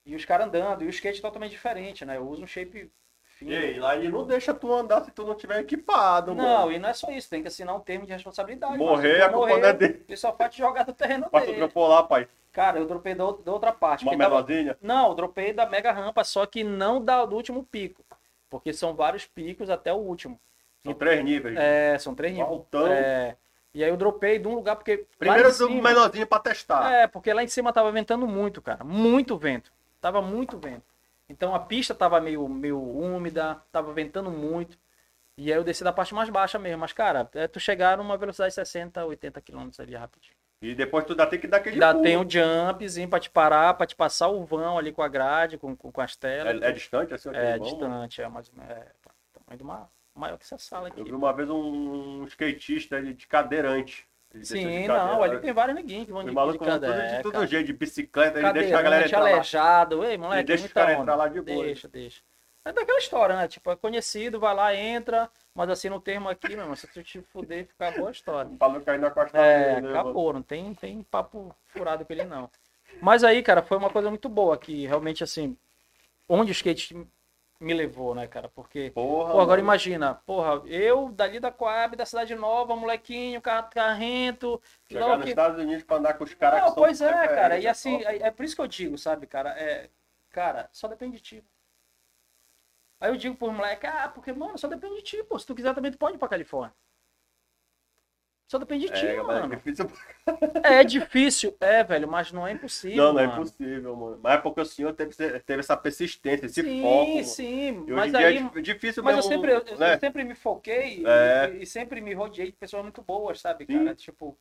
E os caras andando, e o skate totalmente diferente, né? Eu uso um shape fino.
E aí, lá ele não deixa tu andar se tu não tiver equipado,
Não,
mano.
e não é só isso, tem que assinar um termo de responsabilidade.
Morrer,
mano.
a culpa não é dele.
Ele só pode jogar do terreno
Mas tu
dele.
dropou lá, pai.
Cara, eu dropei da, ou- da outra parte.
Uma
porque tava-. Não, eu dropei da mega rampa, só que não da, do último pico. Porque são vários picos até o último.
São três níveis.
É, são três níveis.
Altão.
É, e aí eu dropei de um lugar porque.
Primeiro
cima-
menorzinho pra testar.
É, porque lá em cima tava ventando muito, cara. Muito vento. Tava muito vento. Então a pista tava meio, meio úmida, tava ventando muito. E aí eu desci da parte mais baixa mesmo. Mas, cara, é tu chegar numa velocidade de 60, 80 km ali rapidinho.
E depois tu ainda tem que dar aquele
Ainda
pulo.
tem um jumpzinho pra te parar, pra te passar o vão ali com a grade, com, com, com as telas.
É, é distante assim?
É,
vão,
distante, é mais. É, tamanho de uma, maior que essa sala
Eu
aqui.
vi uma vez um skatista de cadeirante. Ele
Sim,
de
não, ali tem vários neguinhos que vão de, de
tudo
cadeira.
de todo
cara.
jeito, de bicicleta, ele deixa a galera entrar lá.
aleijado. Ei,
E
moleque,
deixa os caras
onda.
entrar lá de boa.
Deixa, deixa. É daquela história, né? Tipo, é conhecido, vai lá, entra, mas assim no termo aqui, meu irmão, se tu te fuder, fica boa a história.
Falou cair na costa
É,
dele, né,
acabou, não tem, tem papo furado com ele não. Mas aí, cara, foi uma coisa muito boa que realmente, assim, onde o skate me levou, né, cara? Porque,
Porra,
pô, agora imagina, porra, eu dali da Coab, da Cidade Nova, molequinho, car- carrento,
Chegar nos
que-
Estados Unidos pra andar com os caras
não,
que
pois é, cara. E assim, é, é por isso que eu digo, sabe, cara? É, cara, só depende de ti. Aí eu digo pro moleque, ah, porque, mano, só depende de ti, pô. Se tu quiser também, tu pode ir pra Califórnia. Só depende de ti,
É, galera,
mano.
difícil.
É [LAUGHS] difícil, é, velho, mas não é impossível.
Não, não é
mano.
impossível, mano. Mas é porque o senhor teve, teve essa persistência, esse
sim,
foco.
sim,
hoje
mas
dia
aí.
é dif- difícil
Mas eu
mesmo,
sempre, eu, eu
né?
sempre me foquei
É.
e, e sempre me rodeei de pessoas muito boas, sabe,
Sim.
cara? Tipo,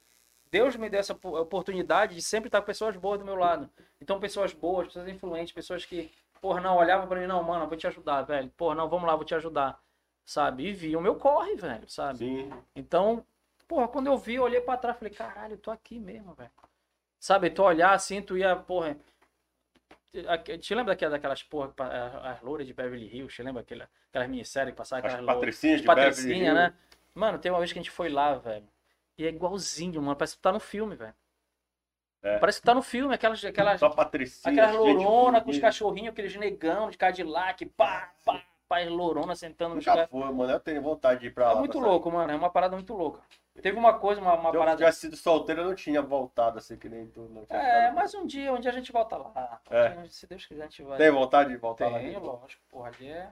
Deus me deu essa po- oportunidade de sempre estar com pessoas boas do meu lado. Então, pessoas boas, pessoas influentes, pessoas que, porra, não, olhavam pra mim, não, mano, eu vou te ajudar, velho. Porra, não, vamos lá, vou te ajudar. Sabe? E viam o meu corre, velho, sabe?
Sim.
Então, porra, quando eu vi, eu olhei pra trás e falei, caralho, eu tô aqui mesmo, velho. Sabe, tu olhar assim, tu ia, porra. Te lembra daquelas, daquelas porra, as as louras de Beverly Hills? Te lembra aquela, aquelas minisséries que passavam
As
aquelas louras?
patricinhas de
Patricinha,
Beverly Hills.
né? Mano, tem uma vez que a gente foi lá, velho. E é igualzinho, mano. Parece que tu tá no filme, velho.
É.
Parece que tá no filme, aquelas, aquelas,
Só patricinha.
aquelas louronas com os cachorrinhos, aqueles negão de Cadillac, pá, pá, pá, e lourona sentando nos
Já
caras.
foi, mano. Eu tenho vontade de ir pra lá.
É muito louco, mano. É uma parada muito louca. Teve uma coisa, uma, uma
Se eu
parada.
tivesse sido solteiro, eu não tinha voltado assim que nem tu. Não tinha
É, mas um dia, um dia a gente volta lá.
É.
Se Deus quiser, a gente vai.
Tem vontade de voltar lá?
Tenho, lógico. Porra, ali é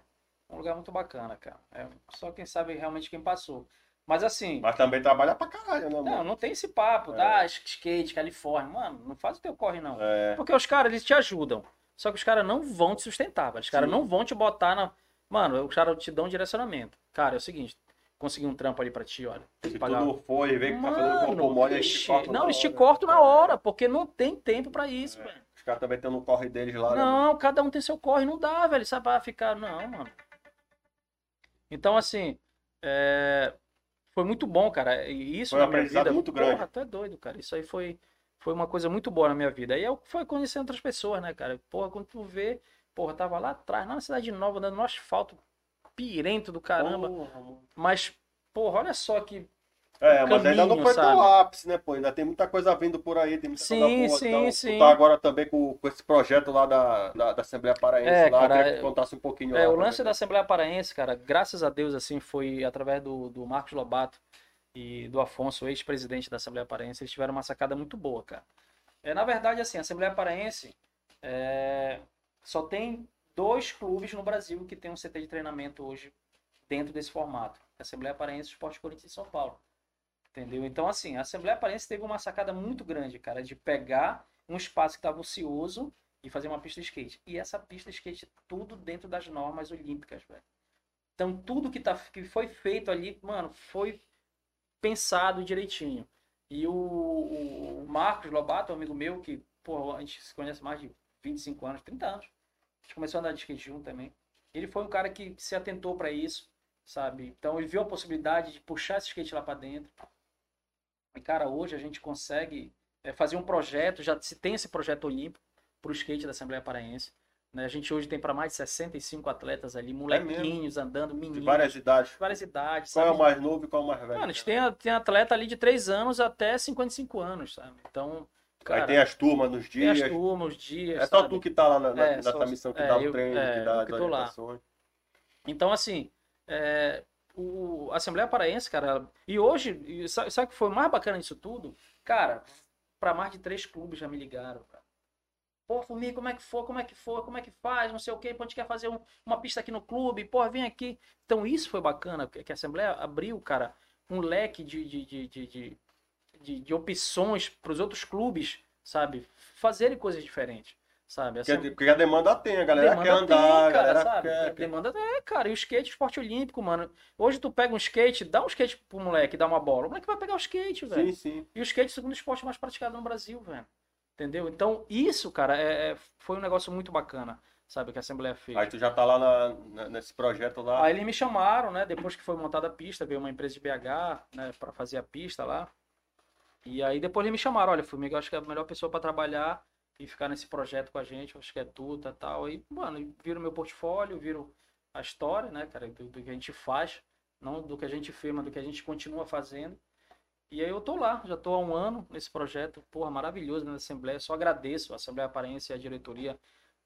um lugar muito bacana, cara. É só quem sabe realmente quem passou. Mas assim,
Mas também trabalha pra caralho, né,
não,
mano?
não tem esse papo,
É.
tá? Skate, Califórnia. Mano, não faz o teu corre, não.
É.
Porque os caras, eles te ajudam. Só que os caras não vão te sustentar, velho. Os caras não vão te botar na. Mano, os caras te dão um direcionamento. Cara, é o seguinte, consegui um trampo ali pra ti, olha.
Se
pagar.
tu não for e vê que tá fazendo corpo mole, eles te cortam
não, eles te
hora.
cortam na hora, porque não tem tempo pra isso,
É.
velho.
Os caras também estão no corre deles lá. né?
Não, cada um tem seu corre, não dá, velho. Sabe, pra ficar. Não, mano. Então, assim, é, foi muito bom, cara. E isso
Foi um
na minha
aprendizado
vida.
muito grande.
Porra, tu é doido, cara. Isso aí foi, foi uma coisa muito boa na minha vida. E eu fui conhecendo outras pessoas, né, cara? Porra, quando tu vê, porra, tava lá atrás, na cidade nova, andando no asfalto pirento do caramba.
Porra.
Mas, porra, olha só que
É, mas ainda não foi
sabe?
ápice, né, pô? Ainda tem muita coisa vindo por aí, tem muita
Sim,
coisa boa.
sim,
então,
sim.
Tá agora também com, com esse projeto lá da, da, da Assembleia Paraense
É,
lá,
cara,
que
é-
contasse um pouquinho
É,
lá
o lance da Assembleia Paraense, cara, graças a Deus, assim, foi através do, do Marcos Lobato e do Afonso, ex-presidente da Assembleia Paraense, eles tiveram uma sacada muito boa, cara. É, na verdade, assim, a Assembleia Paraense é, só tem dois clubes no Brasil que tem um CT de treinamento hoje dentro desse formato. A Assembleia Paraense e Esporte Corinthians em São Paulo. Entendeu? Então, assim, a Assembleia Paraense teve uma sacada muito grande, cara, de pegar um espaço que estava ocioso e fazer uma pista de skate. E essa pista de skate, tudo dentro das normas olímpicas, velho. Então, tudo que, tá, que foi feito ali, mano, foi pensado direitinho. E o, o Marcos Lobato, amigo meu, que, pô, a gente se conhece mais de 25 anos, 30 anos. A gente começou a andar de skate junto também. Ele foi um cara que se atentou para isso, sabe? Então, ele viu a possibilidade de puxar esse skate lá para dentro. E, cara, hoje a gente consegue é, fazer um projeto, já se tem esse projeto olímpico para o skate da Assembleia Paraense. Né? A gente hoje tem para mais de 65 atletas ali, molequinhos andando,
De
meninos,
várias idades.
várias idades.
Qual é
sabe?
o mais novo e qual é o mais velho?
Mano, a gente tem, tem atleta ali de 3 anos até 55 anos, sabe? Então, cara,
Aí tem as turmas nos
tem as
dias.
turmas, os dias.
É só
sabe?
tu que tá lá na, na-
É,
nessa
só-
missão que
é,
dá o
eu-
treino,
é,
que dá as orientações.
Então, assim, é, o, a Assembleia Paraense, cara, e hoje, sabe, sabe o que foi mais bacana disso tudo? Cara, para mais de três clubes já me ligaram, cara. Pô, Formiga, como é que for, como é que for, como é que faz, não sei o quê, pô, a gente quer fazer um- uma pista aqui no clube, pô, vem aqui. Então isso foi bacana, que que a Assembleia abriu, cara, um leque de, de, de, de, de, de- opções para os outros clubes, sabe, fazerem coisas diferentes, sabe? A
Porque, a demanda tem, a galera
demanda
quer andar,
tem,
a
cara,
galera
sabe?
quer.
Demanda é, cara. E o skate, esporte olímpico, mano. Hoje tu pega um skate, dá um skate pro moleque, dá uma bola. O moleque vai pegar o skate, velho.
Sim, sim.
E o skate é o segundo esporte mais praticado no Brasil, velho. Entendeu? Então, isso, cara, é, é- foi um negócio muito bacana, sabe? Que a Assembleia fez.
Aí tu já tá lá na- na- nesse projeto lá.
Aí eles me chamaram, né? Depois que foi montada a pista, veio uma empresa de BH, né? Pra fazer a pista lá. E aí depois eles me chamaram, olha, Formiga, acho que é a melhor pessoa pra trabalhar e ficar nesse projeto com a gente, acho que é tu, tá, tal. Aí, mano, viram meu portfólio, viram a história, né, cara, do, do que a gente faz, não do que a gente fez, mas do que a gente continua fazendo. E aí eu tô lá, já tô há um ano nesse projeto, porra, maravilhoso na Assembleia, só agradeço a Assembleia Paraense e a diretoria,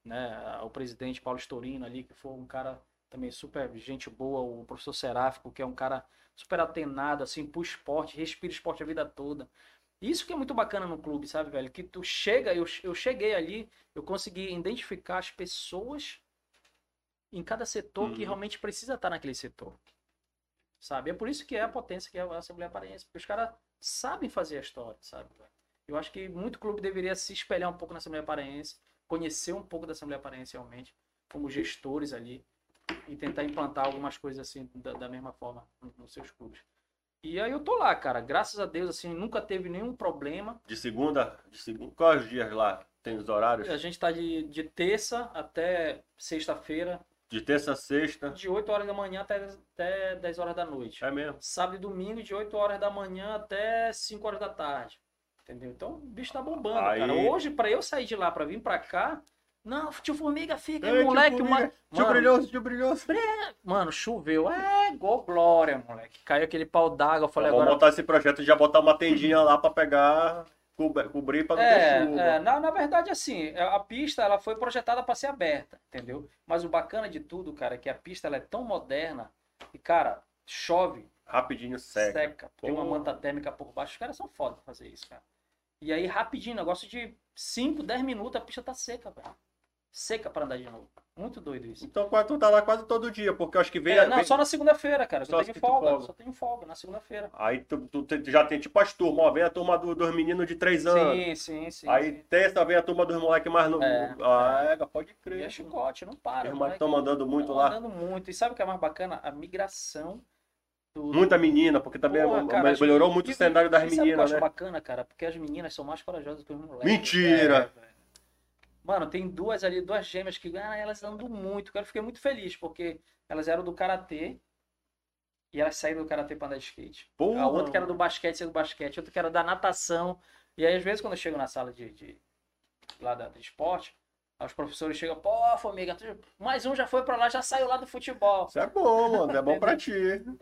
né, o presidente Paulo Storino ali, que foi um cara também super gente boa, o professor Seráfico, que é um cara super atenado, assim, pro esporte, respira esporte a vida toda. Isso que é muito bacana no clube, sabe, velho? Que tu chega, eu, eu cheguei ali, eu consegui identificar as pessoas em cada setor que
Uhum.
realmente precisa estar naquele setor. Sabe? É por isso que é a potência que é a Assembleia Paraense, porque os caras sabem fazer a história, sabe? Eu acho que muito clube deveria se espelhar um pouco na Assembleia Paraense, conhecer um pouco da Assembleia Paraense realmente, como gestores ali, e tentar implantar algumas coisas assim da, da mesma forma nos, seus clubes. E aí eu tô lá, cara. Graças a Deus, assim, nunca teve nenhum problema.
De segunda, de segunda. Quais dias lá? Tem os horários?
A gente tá de, de terça até sexta-feira,
De terça a sexta.
de 8 horas da manhã até, até 10 horas da noite.
É mesmo.
Sábado e domingo, de 8 horas da manhã até 5 horas da tarde. Entendeu? Então o bicho tá bombando,
Aí-
cara. Hoje, pra eu sair de lá pra vir pra cá, não, tio Formiga fica,
Ei, tio
moleque.
Tio
Mano,
brilhoso, tio brilhoso.
Mano, choveu. É, igual glória, moleque. Caiu aquele pau d'água. Eu falei,
Vamos
agora
montar esse projeto e já botar uma tendinha lá pra pegar, cobrir, pra não
É,
ter chuva.
é, na, na verdade, assim, a pista ela foi projetada para ser aberta, entendeu? Mas o bacana de tudo, cara, é que a pista ela é tão moderna e, cara, chove,
Rapidinho
seca,
seca.
tem uma
Pô.
manta térmica por baixo. Os caras são foda pra fazer isso, cara. E aí, rapidinho, negócio de 5, 10 minutos, a pista tá seca, velho. Seca para andar de novo. Muito doido isso.
Então quase tu tá lá quase todo dia, porque eu acho que vem.
É, não,
vem-
só na segunda-feira, cara.
Só
tenho folga,
folga.
só tenho folga na segunda-feira.
Aí tu, tu já tem tipo as turmas, ó, vem a turma do- dos meninos de 3 anos.
Sim, sim, sim.
Aí
sim.
terça vem a turma dos moleques mais novos.
É,
ah, é, pode
E
crer.
é chicote, não para.
Os
moleque.
moleques estão mandando muito
Tão
lá.
andando muito. E sabe o que é mais bacana? A migração do.
Muita menina, porque também
Porra, cara,
melhorou
meninas-
muito o
e-
cenário das
e sabe o que eu
meninas,
acho
né?
bacana, cara? Porque as meninas são mais corajosas que os moleques.
Mentira!
É, velho. Mano, tem duas ali, duas gêmeas que ah, elas andam muito. Eu fiquei muito feliz, porque elas eram do karatê. E elas saíram do karatê pra andar de skate.
Porra,
A outra que era do basquete, saiu do basquete. Outra que era da natação. E aí, às vezes, quando eu chego na sala de, de- lá da, de esporte, Aí os professores chegam, pô, Formiga, mais um já foi pra lá, já saiu lá do futebol.
Isso é bom, mano. É bom pra ti.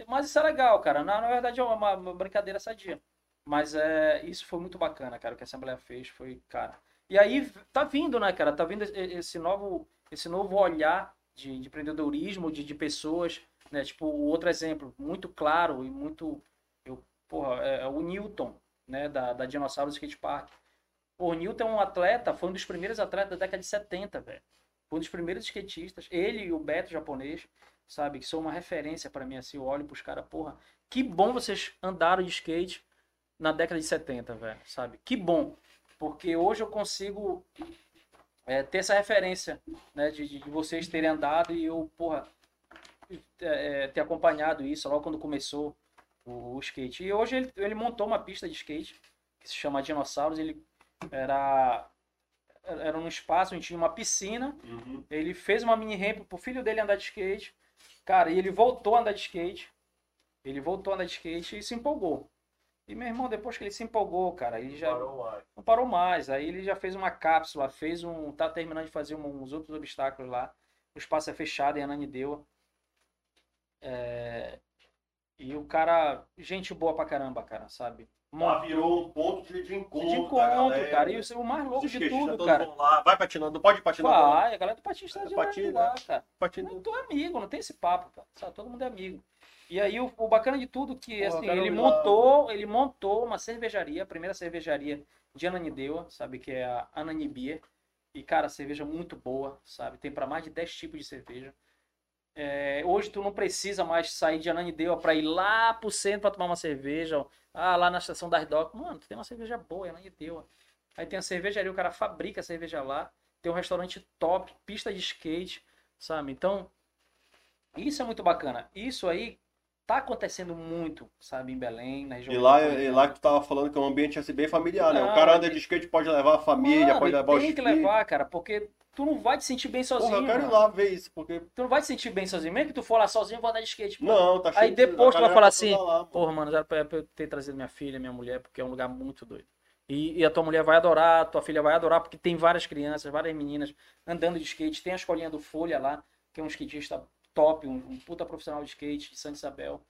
Mas isso é legal, cara. Na, na verdade é uma, uma brincadeira sadia. Mas é, isso foi muito bacana, cara. O que a Assembleia fez foi, cara. E aí tá vindo, né, cara? Tá vindo esse- novo, esse novo olhar de, de empreendedorismo, de, de pessoas, né? Tipo, outro exemplo muito claro e muito. Eu, porra, é, é o Newton, né, da, da Dinossauros Skate Park. O Newton é um atleta, foi um dos primeiros atletas da década de 70, velho. Foi um dos primeiros skatistas. Ele e o Beto japonês, sabe, que são uma referência pra mim, assim. Eu olho pros caras, porra, que bom vocês andaram de skate na década de 70, velho, sabe? Que bom. Porque hoje eu consigo é, ter essa referência, né, de, de vocês terem andado e eu, porra, é, é, ter acompanhado isso logo quando começou o, o skate. E hoje ele, ele montou uma pista de skate que se chama Dinossauros. Ele era era num espaço onde tinha uma piscina.
Uhum.
Ele fez uma mini ramp pro filho dele andar de skate. Cara, e ele voltou a andar de skate. Ele voltou a andar de skate e se empolgou. E meu irmão, depois que ele se empolgou, cara, ele já
Parou mais.
não parou mais. Aí ele já fez uma cápsula, fez um. tá terminando de fazer uns outros obstáculos lá. O espaço é fechado em Ananindeua. É, E o cara, gente boa pra caramba, cara, sabe?
Lá virou um ponto de, de encontro.
de encontro, cara. E o o mais louco de tudo, cara.
lá. Vai patinando. Pode patinar. não.
Vai, a galera do Patins tá
É,
de
patina,
lá, cara.
Patinando.
Não tô amigo, não tem esse papo, cara. Sabe? Todo mundo é amigo. E aí o, o bacana de tudo que assim, ele
lá.
montou, ele montou uma cervejaria, a primeira cervejaria de Ananindeua, sabe que é a Anani Beer. E cara, cerveja muito boa, sabe? Tem para mais de 10 tipos de cerveja. É, hoje tu não precisa mais sair de Ananindeua para ir lá pro centro para tomar uma cerveja, ah, lá na estação das docas. Mano, tu tem uma cerveja boa, é Ananindeua. Aí tem a cervejaria, o cara fabrica a cerveja lá. Tem um restaurante top, pista de skate, sabe? Então, isso é muito bacana. Isso aí tá acontecendo muito, sabe, em Belém, na região
E lá,
metropolitana.
e lá que tu tava falando que é um ambiente assim bem familiar, né?
Não,
o cara anda de skate, pode levar a família,
Mano,
pode levar os
tem que levar, cara, porque tu não vai te sentir bem sozinho.
Porra, eu quero ir
mano.
lá ver isso, porque.
Tu não vai te sentir bem sozinho. Mesmo que tu for lá sozinho, vou andar de skate. pô.
Não, tá cheio
Aí
de-
depois tu vai falar assim,
lá.
Porra, mano, era pra pra eu ter trazido minha filha, minha mulher, porque é um lugar muito doido. E, e a tua mulher vai adorar, tua filha vai adorar, porque tem várias crianças, várias meninas andando de skate. Tem a escolinha do Folha lá, que é um skatista top, um, um puta profissional de skate de Santa Isabel,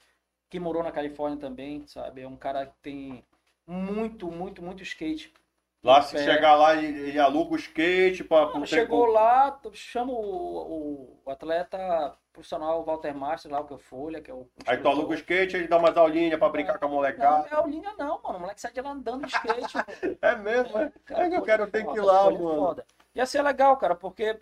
que morou na Califórnia também, sabe? É um cara que tem muito, muito, muito skate.
Lá, se
É.
chegar lá, ele, ele aluga o skate pra.
Mano,
pro
chegou lá, chama o, o, atleta profissional Walter Master lá, o que é o Folha, que é o.
Aí tu aluga o skate, ele dá umas aulinhas pra brincar com a
Não,
molecada.
não é aulinha não, mano. O moleque sai de lá andando de skate. [LAUGHS]
É mesmo, é.
Cara,
É que eu quero ter que ir lá,
Folha
mano.
foda. Ia ser legal, cara, porque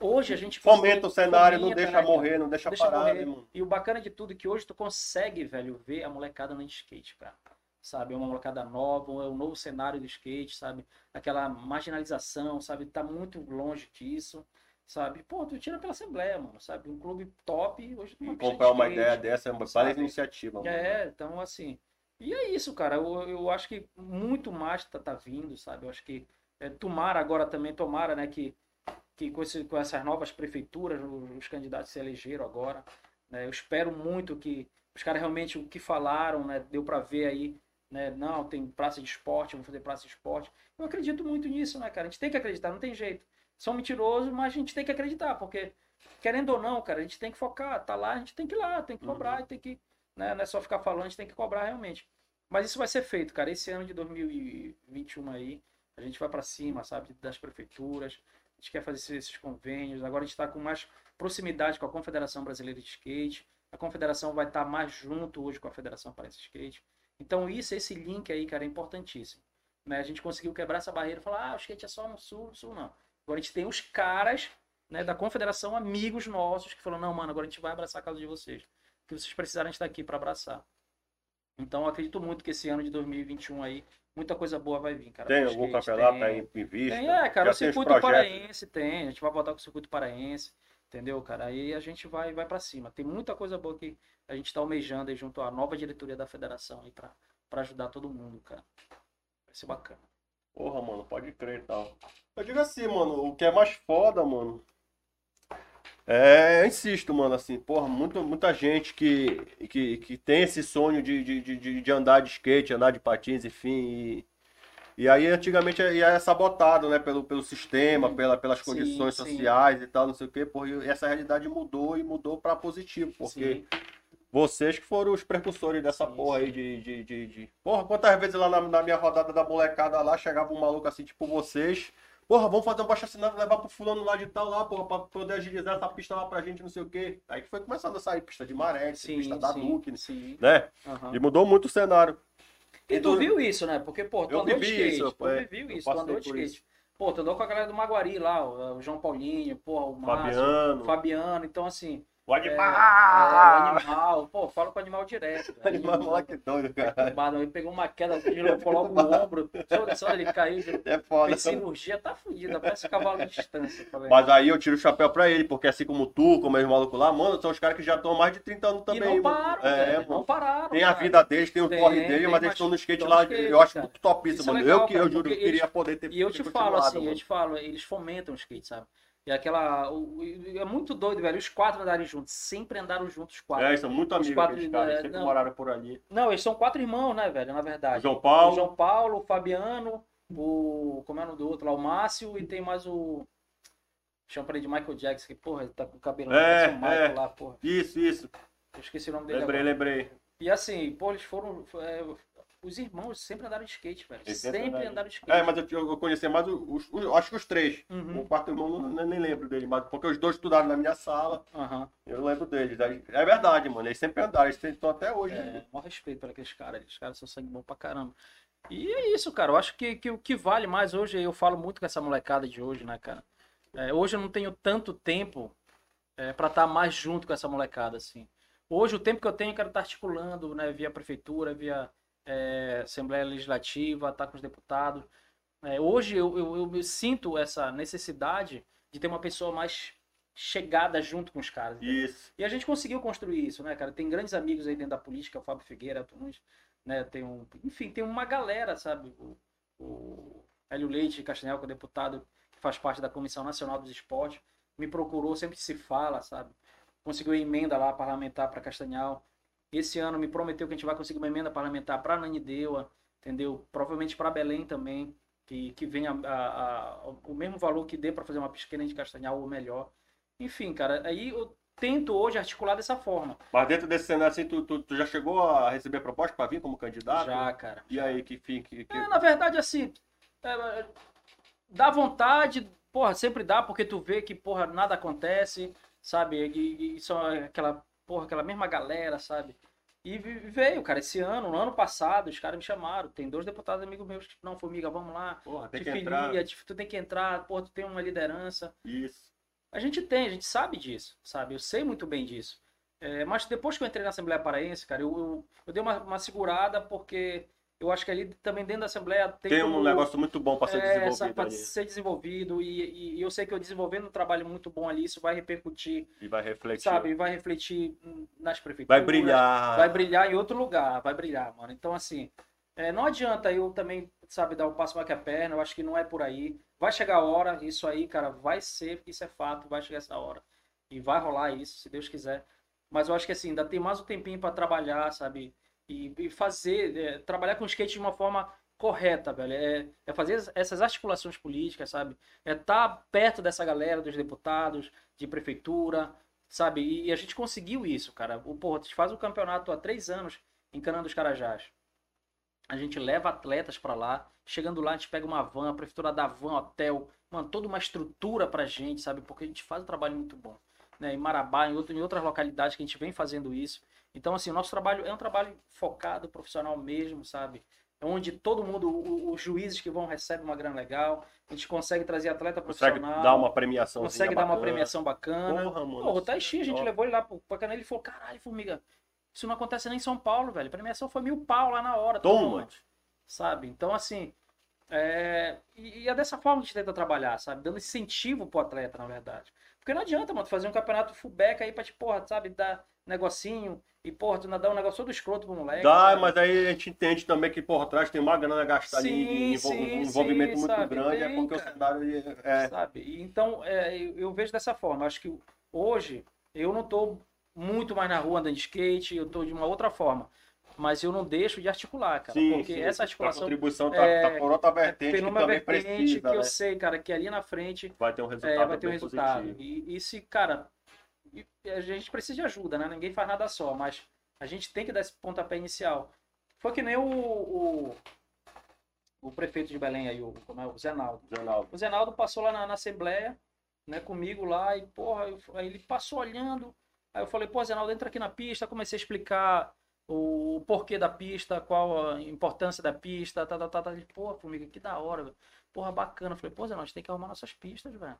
hoje a gente
Fomenta o cenário, não
fomenta,
deixa
né,
morrer, não deixa,
Deixa
parar,
morrer.
né, mano?
E o bacana de tudo é que hoje tu consegue, velho, ver a molecada andando de skate, cara. Sabe? É uma molecada nova, é um novo cenário do skate, sabe? Aquela marginalização, sabe? Tá muito longe disso, sabe? Pô, tu tira pela Assembleia, mano, sabe? Um clube top, hoje de
comprar uma ideia dessa é várias iniciativa, mano.
É, então assim. E é isso, cara. Eu, eu acho que muito mais tá, tá vindo, sabe? Eu acho que é, tomara agora também, tomara, né, que, que com, esse- com essas novas prefeituras, os, os candidatos se elegeram agora. né, eu espero muito que os caras realmente o que falaram, né, deu pra ver aí, né? Não, tem praça de esporte, vamos fazer praça de esporte. Eu acredito muito nisso, né, cara? A gente tem que acreditar, não tem jeito. São mentirosos, mas a gente tem que acreditar, porque querendo ou não, cara, a gente tem que focar, tá lá, a gente tem que ir lá, tem que cobrar, tem que né? Não é só ficar falando, a gente tem que cobrar realmente. Mas isso vai ser feito, cara. Esse ano de 2021 aí, a gente vai para cima, sabe, das prefeituras. Gente quer fazer esses, convênios. Agora a gente está com mais proximidade com a Confederação Brasileira de Skate. A Confederação vai estar mais junto hoje com a Federação Paraense Skate. Então isso, esse link aí, cara, é importantíssimo. Né? A gente conseguiu quebrar essa barreira e falar, ah, o skate é só no sul, no sul não. Agora a gente tem os caras né, da Confederação, amigos nossos, que falam, não, mano, agora a gente vai abraçar a causa de vocês que vocês precisarem estar aqui para abraçar. Então, acredito muito que esse ano de 2021 aí, muita coisa boa vai vir, cara.
Tem algum campeonato
tem.
aí em vista?
Tem, é, cara,
Já
o circuito paraense tem, a gente vai voltar com o circuito paraense, entendeu, cara? Aí a gente vai, vai para cima. Tem muita coisa boa que a gente tá almejando aí junto à nova diretoria da federação aí pra, pra ajudar todo mundo, cara. Vai ser bacana.
Porra, mano, pode crer e tal. Eu digo assim, mano, o que é mais foda, mano. É, eu insisto, mano, assim, porra, muita, muita gente que, que, que tem esse sonho de, de, de, de- andar de skate, andar de patins, enfim, e, E aí, antigamente, ia é sabotado, né? Pelo, pelo sistema,
Sim.
pela, pelas
Sim,
condições
sim.
sociais e tal, não sei o quê. Porra, e essa realidade mudou e mudou pra positivo, porque
Sim.
vocês que foram os precursores dessa
Sim,
porra aí
sim.
de, de, de, de- Porra, quantas vezes lá na, na minha rodada da molecada lá, chegava um maluco assim, tipo vocês... Porra, vamos fazer um baixo assinado, levar pro fulano lá de tal lá, porra, pra poder agilizar essa pista lá pra gente, não sei o quê. Aí que foi começando a sair pista de Maré,
Sim,
pista da
sim,
Duque,
sim.
né?
Aham.
E mudou muito o cenário.
E tu viu isso, né? Porque, pô, tu
Eu
andou de skate.
isso,
tu
é.
viu isso, tu andou de skate. Pô, tu andou com a galera do Maguari lá, o o João Paulinho, porra, o Márcio,
Fabiano.
o Fabiano. Então, assim,
O
é,
animal!
é, o animal. Pô, falo com o animal direto. [LAUGHS]
O animal, moleque doido, cara.
Mano, ele pegou uma queda, tirou logo o [LAUGHS] ombro. Só, ele caiu,
É foda.
fez cirurgia, tá fudido, parece cavalo de distância. Tá?
Mas aí eu tiro o chapéu pra ele, porque assim como tu, como os malucos lá, mano, são os caras que já estão há mais de 30 anos
e
também.
não
mano.
pararam,
é, mano.
não pararam.
Tem a
cara.
vida deles, tem o
Tem,
corre deles,
tem,
mas eles
mas
estão no skate lá.
skate,
eu acho muito topíssimo,
Isso é
mano.
legal,
eu que eu juro, eu queria poder ter
E eu te falo assim, eu
mano.
te falo, eles fomentam o skate, sabe? E aquela. o- o- é muito doido, velho. Os quatro andarem juntos. Sempre andaram juntos, os quatro.
É, eles são muito
Os
amigos
quatro,
aqueles caras, eles
é,
sempre
não.
moraram por ali.
Não, eles são quatro irmãos, né, velho? Na
O
verdade.
João
O
Paulo,
João Paulo, o Fabiano, o. Como é o nome do outro lá? O Márcio e tem mais o. Chama pra ele de Michael Jackson, que, porra, ele tá com o cabelo
É,
o Michael
é.
lá, porra.
isso, isso.
Eu esqueci o nome dele
Lembrei,
agora.
lembrei.
E assim, pô, eles foram. é, os irmãos sempre andaram de skate, velho.
Eles sempre
Sempre
andaram.
andaram de skate.
É, mas eu, eu conheci mais os, os- acho que os três.
Uhum.
O quarto irmão, não, nem lembro dele, mas porque os dois estudaram na minha sala.
Aham.
Eu lembro deles. É verdade, mano. Eles sempre andaram, eles estão até hoje. né?
É, maior respeito por aqueles caras. Aqueles caras são sangue bom pra caramba. E é isso, cara. Eu acho que, que o que vale mais hoje, eu falo muito com essa molecada de hoje, né, cara? É, hoje eu não tenho tanto tempo é, para estar mais junto com essa molecada, assim. Hoje o tempo que eu tenho, eu quero estar articulando, né, via prefeitura, via é, Assembleia Legislativa, estar com os deputados. É, hoje eu, eu, eu me sinto essa necessidade de ter uma pessoa mais chegada junto com os caras. entendeu?
Isso.
E a gente conseguiu construir isso, né, cara? Tem grandes amigos aí dentro da política, o Fábio Figueira, Elton Nunes, né? Tem um, enfim, tem uma galera, sabe? O, o Hélio Leite Castanhal, que é deputado, que faz parte da Comissão Nacional dos Esportes, me procurou, sempre se fala, sabe? Conseguiu emenda lá parlamentar para Castanhal. Esse ano me prometeu que a gente vai conseguir uma emenda parlamentar para Nanideua, entendeu? Provavelmente para Belém também, que, que venha o mesmo valor que dê para fazer uma pesqueira de Castanhal ou melhor. Enfim, cara, aí eu tento hoje articular dessa forma.
Mas dentro desse cenário assim, tu, tu, tu já chegou a receber proposta pra vir como candidato?
Já, cara.
E aí, que fim? Que, que...
É, na verdade, assim, é, dá vontade, porra, sempre dá, porque tu vê que, porra, nada acontece, sabe? E, e são aquela, porra, aquela mesma galera, sabe? E veio, cara, esse ano, no ano passado, os caras me chamaram. Tem dois deputados amigos meus que, não, formiga, vamos lá.
Porra, tem
Te
que
filia,
entrar.
te- tu tem que entrar, porra, tu tem uma liderança.
Isso.
A gente tem, a gente sabe disso, sabe? Eu sei muito bem disso. É, mas depois que eu entrei na Assembleia Paraense, cara, eu, eu, eu dei uma, uma segurada porque eu acho que ali também dentro da Assembleia tem,
Tem um negócio muito bom pra ser
é,
desenvolvido ali.
ser desenvolvido e, eu sei que eu desenvolvendo um trabalho muito bom ali, isso vai repercutir,
E vai refletir.
sabe? E vai refletir nas prefeituras.
Vai brilhar.
Vai brilhar em outro lugar, vai brilhar, mano. Então, assim, é, não adianta eu também, sabe, dar o passo mais que a perna, eu acho que não é por aí. Vai chegar a hora, isso aí, cara, vai ser, isso é fato, vai chegar essa hora. E vai rolar isso, se Deus quiser. Mas eu acho que, assim, ainda tem mais um tempinho pra trabalhar, sabe? E, e fazer, é, trabalhar com skate de uma forma correta, velho. É, é fazer essas articulações políticas, sabe? É estar perto dessa galera, dos deputados, de prefeitura, sabe? E, e a gente conseguiu isso, cara. O, porra, a faz o campeonato há três anos em Cana dos Carajás. A gente leva atletas pra lá. Chegando lá, a gente pega uma van, a prefeitura dá van, hotel, mano, toda uma estrutura pra gente, sabe? Porque a gente faz um trabalho muito bom. Né? Em Marabá, em, outro, em outras localidades que a gente vem fazendo isso. Então, assim, o nosso trabalho é um trabalho focado, profissional mesmo, sabe? É onde todo mundo, os juízes que vão recebem uma grana legal, a gente consegue trazer atleta
Consegue
profissional.
dar uma premiação.
consegue dar uma premiação bacana.
Porra, mano.
Pô, o a gente
Ó,
levou ele lá pro Pacanã, ele falou, caralho, Formiga, isso não acontece nem em São Paulo, velho. A premiação foi mil pau lá na hora.
Toma.
Sabe? Então, assim, é... E, e é dessa forma que a gente tenta trabalhar, sabe? Dando incentivo pro atleta, na verdade. Porque não adianta, mano, fazer um campeonato fullback aí pra te, porra, sabe, dar negocinho e, porra, tu dar um negócio todo escroto pro moleque.
Dá,
sabe?
mas aí a gente entende também que por trás tem uma grana gastada
Sim,
em, em envol-
sim,
um envolvimento
sim,
muito
sabe?
grande, é porque
cara.
o cenário ele é.
sabe? E Então, é, eu, eu vejo dessa forma. Acho que hoje eu não tô muito mais na rua andando de skate, eu tô de uma outra forma. Mas eu não deixo de articular, cara.
Sim,
porque
sim,
essa
A
articulação
contribuição tá,
é,
tá por outra vertente que também
vertente
precisa,
que eu
né?
sei, cara, que ali na frente
Vai ter um resultado
é, vai ter um resultado. E, e se, cara, a gente precisa de ajuda, né? Ninguém faz nada só, mas a gente tem que dar esse pontapé inicial. Foi que nem o, o, o prefeito de Belém aí, o, como é, o Zenaldo.
Ronaldo.
O Zenaldo passou lá na, na Assembleia, né, comigo lá, e porra, eu- aí ele passou olhando. Aí eu falei, pô, Zenaldo, entra aqui na pista, comecei a explicar o porquê da pista, qual a importância da pista, tá, tá, tá, tá. Ele, pô, formiga, que da hora, velho. Porra, bacana. Eu falei, pô, Zenaldo, a gente tem que arrumar nossas pistas, velho.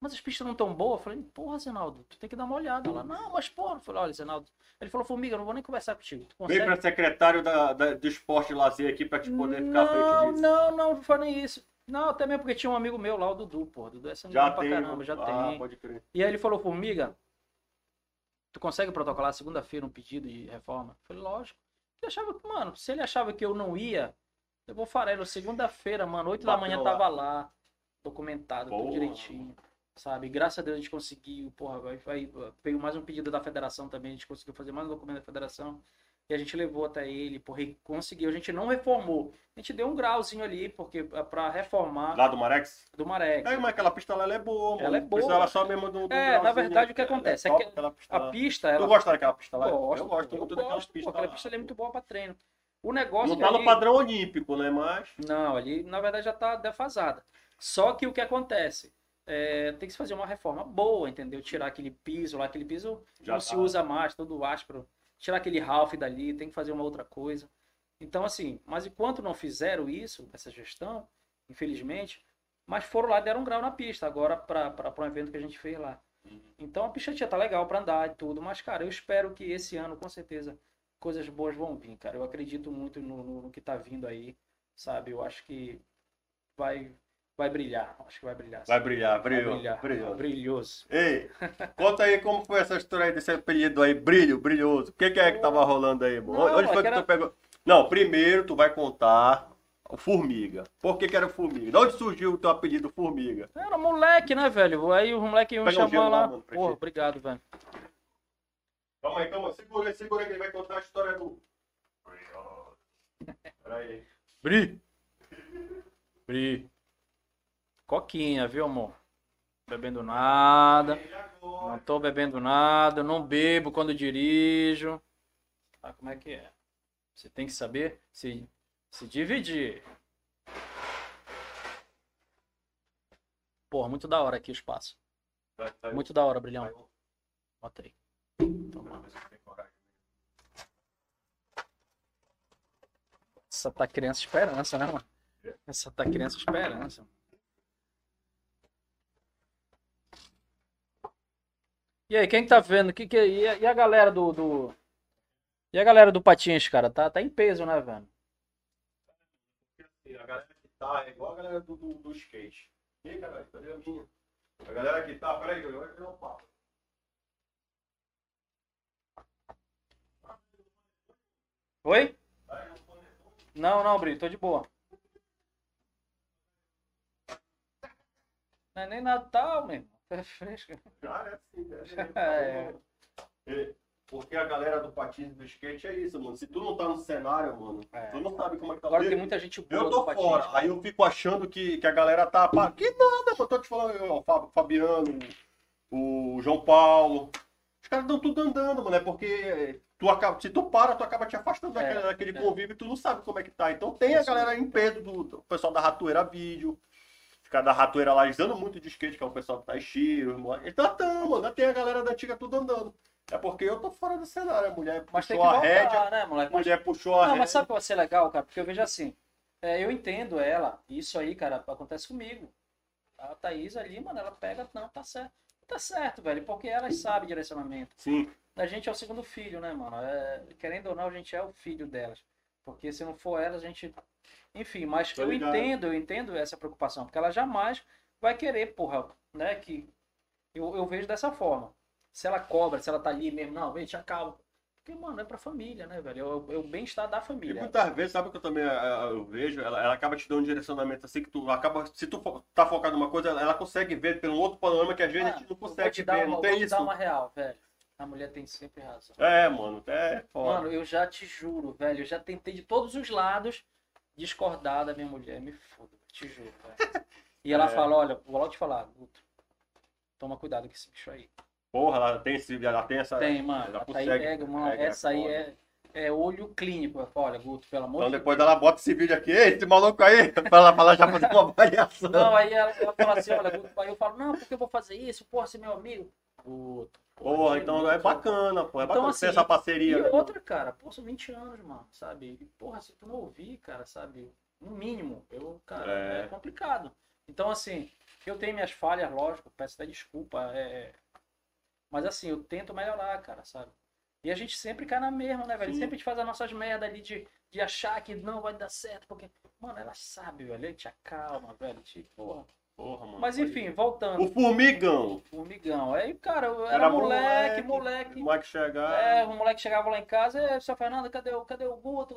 Mas as pistas não tão boas. Eu falei, porra, Zenaldo, tu tem que dar uma olhada. Ela, não, mas porra. Eu falei, olha, Zenaldo. Ele falou, formiga, eu não vou nem conversar contigo. Tu
Vem
consegue?
para secretário da, da- do esporte e lazer aqui pra te poder ficar à frente
Não,
disso.
não, não, não foi nem isso. Não, até mesmo porque tinha um amigo meu lá, o Dudu. O Dudu é sangue pra caramba, já
ah,
tem.
pode crer.
E aí ele falou, formiga, tu consegue protocolar segunda-feira um pedido de reforma? Eu falei, lógico. Ele achava que, mano, se ele achava que eu não ia, eu vou farelo. Segunda-feira, mano, 8 da manhã
lá.
tava lá, documentado, tudo
Porra.
direitinho. Sabe? Graças a Deus a gente conseguiu, porra, vai, vai- veio mais um pedido da federação também, a gente conseguiu fazer mais um documento da federação. E a gente levou até ele, porra, e conseguiu. A gente não reformou. A gente deu um grauzinho ali, porque pra reformar
Lá do Marex?
do Maré.
É, mas aquela pista lá ela é boa, mano.
Ela é boa.
Precisava só mesmo do. do
É, na
grauzinho,
verdade,
né?
o que acontece é
top
que
aquela pista
A pista,
Tu
ela
gosta daquela pista lá?
Gosto,
eu gosto
eu
muito daquelas
gosto, pô,
pistas
aquela pista ali é muito boa pra treino. O negócio
Não tá
ali-
no padrão olímpico, né? Mas.
Não, ali na verdade já tá defasada. Só que o que acontece? É, tem que se fazer uma reforma boa, entendeu? Tirar aquele piso lá, aquele piso
Já
não
tá.
se usa mais, todo áspero. Tirar aquele Ralph dali, tem que fazer uma outra coisa. Então, assim, mas enquanto não fizeram isso, essa gestão, infelizmente, mas foram lá deram um grau na pista, agora para um evento que a gente fez lá. Então a já tá legal para andar e tudo, mas, cara, eu espero que esse ano, com certeza, coisas boas vão vir, cara. Eu acredito muito no, no, no que tá vindo aí, sabe? Eu acho que vai, vai brilhar. Acho que vai brilhar.
Vai brilhar,
Vai
brilhou.
brilhar.
brilhou.
Brilhoso.
Ei, conta aí como foi essa história aí desse apelido aí, brilho, brilhoso. O que, que é que tava rolando aí, mano?
Não,
Onde
é
foi
que
que
era-
tu pegou? Não, primeiro tu vai contar o Formiga. Por que, que era Formiga? De onde surgiu o teu apelido Formiga?
Era moleque, né, velho? Aí o moleque me
gelo lá,
lá.
mano, ti.
obrigado, velho.
Calma aí, calma, segura aí, segura aí que ele vai contar a história do. Peraí.
Bri. Bri. Coquinha, viu, amor? Bebendo nada. Não tô bebendo nada. Não bebo quando dirijo. Ah, como é que é? Você tem que saber se, se dividir. Porra, muito da hora aqui o espaço. Muito da hora, brilhão. Bota aí.
Coragem.
Essa tá criança esperança, né, mano? Essa tá criança esperança. E aí, quem que tá vendo? Que que, e, a, e galera do, do- E a galera do Patins, cara? Tá, tá em peso, né, velho?
A galera que tá é igual a galera do, do, do skate. Ih, caralho, cadê a minha? A galera que tá, peraí, eu vou tirar um papo.
Oi? Não, não, Brito, tô de boa. Não é nem Natal, meu irmão. É fresco.
É assim, [LAUGHS] né?
É.
É, Porque a galera do patins e do skate é isso, mano. Se tu não tá no cenário, mano,
É.
tu não sabe como é que tá.
Agora
Eu-
tem muita gente boa
Eu
do
tô
Patins.
fora.
cara.
Aí eu fico achando que, que a galera tá. pá, Que nada, mano. Tô te falando, eu, o Fabiano, o João Paulo. Os caras estão tudo andando, mano. É porque tu acaba, se tu para, tu acaba te afastando
É,
daquele, daquele
é.
convívio e tu não sabe como é que tá. Então tem a galera em peso do, do pessoal da Ratoeira Vídeo. Caras da Ratoeira lá eles andam muito de skate, que é o pessoal que tá estilo. Então tão, mano. Tem a galera da antiga tudo andando. É porque eu tô fora do cenário. A mulher
Mas
puxou
que
a
voltar,
rédea.
né, moleque?
A mulher puxou a
Não,
rédea.
mas sabe o que vai ser legal, cara? Porque eu vejo assim, é, eu entendo ela, isso aí, cara, acontece comigo. A Thaís ali, mano, ela pega, não, tá certo. Tá certo, velho, porque elas sabem direcionamento.
Sim.
A gente é o segundo filho, né, mano? É, querendo ou não, a gente é o filho delas. Porque se não for elas, a gente. Enfim, mas
Tô
eu
ligado.
entendo, eu entendo essa preocupação, porque ela jamais vai querer, porra, né? Que eu, eu vejo dessa forma. Se ela cobra, se ela tá ali mesmo, não, vem, te acalma. Porque, mano, é pra família, né, velho? É o, é bem-estar da
E
família.
muitas vezes, sabe o que eu também eh, eu vejo? Ela, ela acaba te dando um direcionamento assim que tu acaba. Se tu tá focado numa coisa, ela, consegue ver pelo outro panorama que às vezes a
Ah,
gente não
vou
consegue
te
ver.
uma,
Não
vou
tem
te
isso.
dar uma real, velho. A mulher tem sempre razão.
É, mano, é foda.
Mano, eu já te juro, velho. Eu já tentei de todos os lados discordar da minha mulher. Me foda, te juro, velho. [LAUGHS] E ela
É.
fala, olha, vou te falar, Guto. Toma cuidado com esse bicho aí.
Porra, ela tem, esse, ela tem essa.
Tem, mano.
ela consegue-
pega, mano.
pega,
Essa aí é, é olho clínico. Falo, Olha, Guto, pelo amor
Então
de
depois ela bota esse vídeo aqui, esse maluco aí, [LAUGHS] pra ela, ela já fazer uma avaliação.
Não, aí ela, ela fala assim, olha, Guto, aí eu falo, não, porque eu vou fazer isso, porra, você é meu amigo. Guto.
Porra, então é bacana, pô. É
Então,
bacana
assim,
ter essa
E
parceria. né?
outra, cara, pô, são 20 anos, mano, sabe? E, porra, se tu não ouvir, cara, sabe? No mínimo, eu, cara,
É.
é, complicado. Então, assim, eu tenho minhas falhas, lógico, peço até desculpa, é... Mas assim, eu tento melhorar, cara, sabe? E a gente sempre cai na mesma, né, velho?
Sim.
Sempre a gente faz as nossas merdas ali de, de achar que não vai dar certo, porque, mano, ela sabe, velho, ele te acalma, velho, te, porra.
Porra, mano.
Mas enfim, voltando,
O formigão.
formigão. Aí, cara, eu era,
Era
moleque,
moleque,
moleque.
O Mike chegar.
É, o moleque chegava lá em casa, é, seu Fernando, cadê o, cadê o Guto?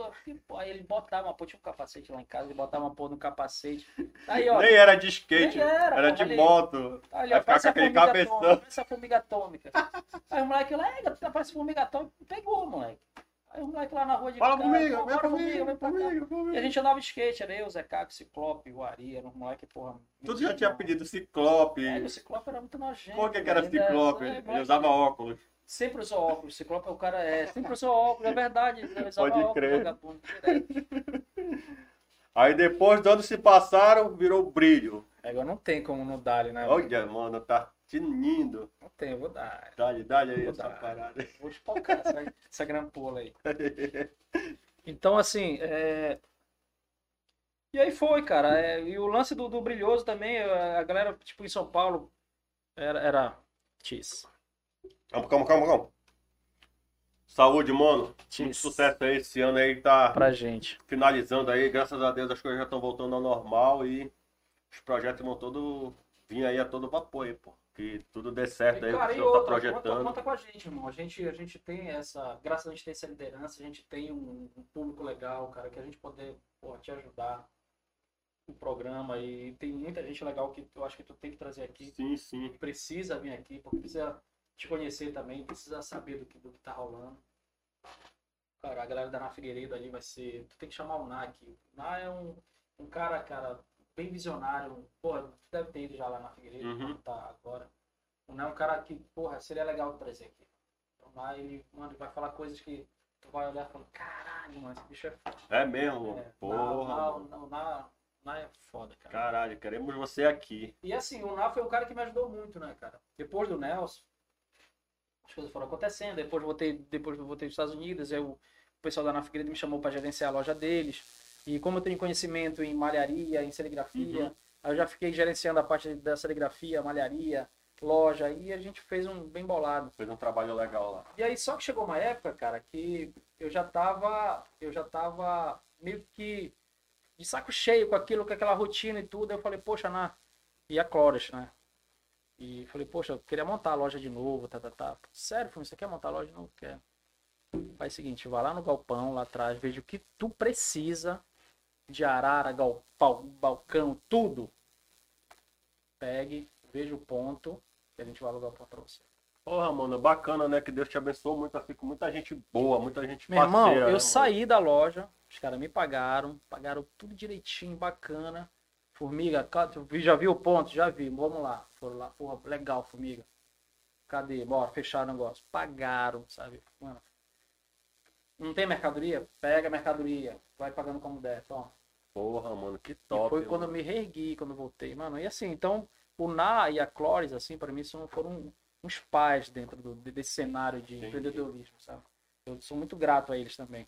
Aí ele botava uma porra, tinha um capacete lá em casa, ele botava uma porra no capacete. Aí, ó.
Nem era de skate,
era,
era de moto.
Aí,
Vai
ó,
ficar
parece
com aquele cabeção.
atômica, parece a formiga atômica. Aí o moleque lá, é, tu parece formiga atômica, pegou, moleque. Aí o moleque lá na rua de
Fala
casa,
comigo, vem comigo,
vem pra cá.
comigo,
E a
comigo.
gente andava de skate, era eu, Zé Caco, Ciclope, o Ari, era um moleque, porra.
Tudo já tinha pedido Ciclope.
É, o Ciclope era muito nojento.
Por que, que era
ainda-
Ciclope?
é,
Ele usava óculos.
Sempre usou óculos. Ciclope é o cara, é. Sempre usou óculos, é verdade. Ele [LAUGHS] usava
Pode
óculos,
crer.
vagabundo, direto.
Aí depois, anos se passaram, virou brilho.
Agora não tem como não dar né?
Olha, mano, tá tinindo.
Não tem, eu vou dar.
Dá-lhe, dá-lhe aí
Vou
essa
dar.
parada.
Vou espocar essa, essa grampola aí. [LAUGHS] Então, assim, é... E aí foi, cara. é, E o lance do, do Brilhoso também, a galera, tipo, em São Paulo, era... era... Cheese.
Calma, calma, calma, calma. Saúde, mano. Muito
Cheese.
sucesso aí esse ano aí, tá
Pra gente.
finalizando aí. Graças a Deus as coisas já estão voltando ao normal e os projetos vão todo vir aí a todo vapor aí, pô. Que tudo dê certo aí, o
cara,
que o senhor tá
outra,
projetando.
Conta, conta com a gente, irmão. A gente, a gente tem essa. Graças a gente ter essa liderança, a gente tem um, um público legal, cara, que a gente poder pô, te ajudar o programa. E tem muita gente legal que eu acho que tu tem que trazer aqui.
Sim, sim.
que precisa vir aqui, porque precisa te conhecer também, precisa saber do que, do que tá rolando. Cara, a galera da Na Figueiredo ali vai ser. Tu tem que chamar o Ná aqui. O Ná é um, um cara, cara, bem visionário. Porra, tu deve ter ido já lá na Figueiredo,
Uhum.
tá agora. O Ná é um cara que, porra, seria legal trazer aqui. O Ná, ele, mano, vai falar coisas que tu vai olhar e falar, caralho, mano, esse bicho é foda.
É mesmo?
É,
Porra.
o o o Ná, o Ná é foda, cara.
Caralho, queremos você aqui.
E assim, o Ná foi um cara que me ajudou muito, né, cara? Depois do Nelson, as coisas foram acontecendo. Depois voltei, depois voltei dos Estados Unidos, eu, o pessoal da Na Figueiredo me chamou para gerenciar a loja deles. E como eu tenho conhecimento em malharia, em serigrafia,
Uhum.
eu já fiquei gerenciando a parte da serigrafia, malharia, loja, e a gente fez um bem bolado.
Fez um trabalho legal lá.
E aí só que chegou uma época, cara, que eu já tava, eu já tava meio que de saco cheio com aquilo, com aquela rotina e tudo. Aí eu falei, poxa, na e a Clóris, né? E falei, poxa, eu queria montar a loja de novo, tá, tá, tá. Sério, Fumi, você quer montar a loja de novo? Quer. Faz o seguinte, vai lá no galpão, lá atrás, veja o que tu precisa de arara, galpão, balcão, tudo. Pegue, veja o ponto, que a gente vai alugar o ponto pra você.
Porra, mano, bacana, né? Que Deus te abençoe muito aqui com muita gente boa, muita gente
Meu irmão,
parceira,
eu
né, mano?
saí da loja, os caras me pagaram, pagaram tudo direitinho, bacana. Formiga, já viu o ponto? Já vi, vamos lá. Foram lá, porra, legal, formiga. Cadê? Bora, fecharam o negócio. Pagaram, sabe? Mano, não tem mercadoria? Pega a mercadoria, vai pagando como der, toma.
Porra, mano, que
E
top.
foi quando eu
mano.
me reergui, quando eu voltei, mano. E assim, então, o Na e a Clóris, assim, para mim, são, foram uns pais dentro do- desse cenário de
Entendi.
empreendedorismo, sabe? Eu sou muito grato a eles também.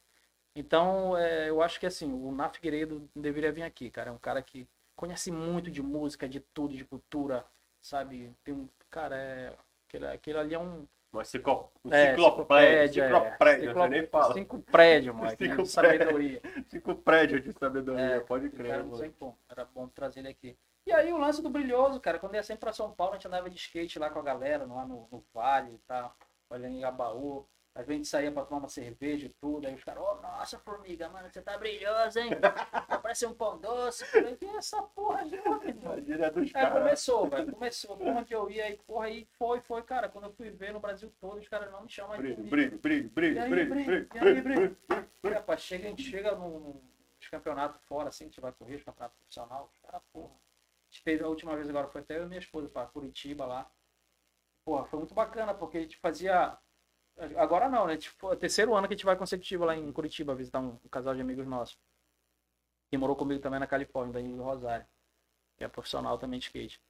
Então, é, eu acho que, assim, o Na Figueiredo deveria vir aqui, cara. É um cara que conhece muito de música, de tudo, de cultura, sabe? Tem um, cara, é... Aquele, aquele ali é um...
Mas ciclo... um
É,
ciclopédia,
é.
ciclopédia, nem fala.
Cinco prédios, moleque, [LAUGHS]
Cinco
né? de sabedoria.
Cinco prédios de sabedoria,
É,
pode
Cara,
crer,
não
mano.
como. Era bom trazer ele aqui. E aí o lance do Brilhoso, cara, quando ia sempre pra São Paulo, a gente andava de skate lá com a galera, lá no, no Vale e tal, olhando em Gabaú. A gente saía pra tomar uma cerveja e tudo, aí os caras, ô, nossa, formiga, mano, você tá brilhoso, hein? Parecendo um pão doce. Falei, que é essa porra de irmão?
Imagina dos
É, começou, velho, começou. Por onde eu ia, aí, porra, aí foi, foi, cara. Quando eu fui ver no Brasil todo, os caras não me chamam de
Brilho, brilho, brilho,
aí,
brilho,
brilho,
brilho, brilho,
brilho. Rapaz, chega, a gente chega num, nos campeonatos fora, assim, a gente vai correr, os campeonatos profissionais, os caras, porra. A gente teve a última vez agora, foi até eu e minha esposa pra Curitiba lá. Porra, foi muito bacana, porque a gente fazia. Agora não, né? Tipo, é o terceiro ano que a gente vai consecutivo lá em Curitiba visitar um, casal de amigos nossos. Que morou comigo também na Califórnia, daí do Rosário. Que é profissional também de skate.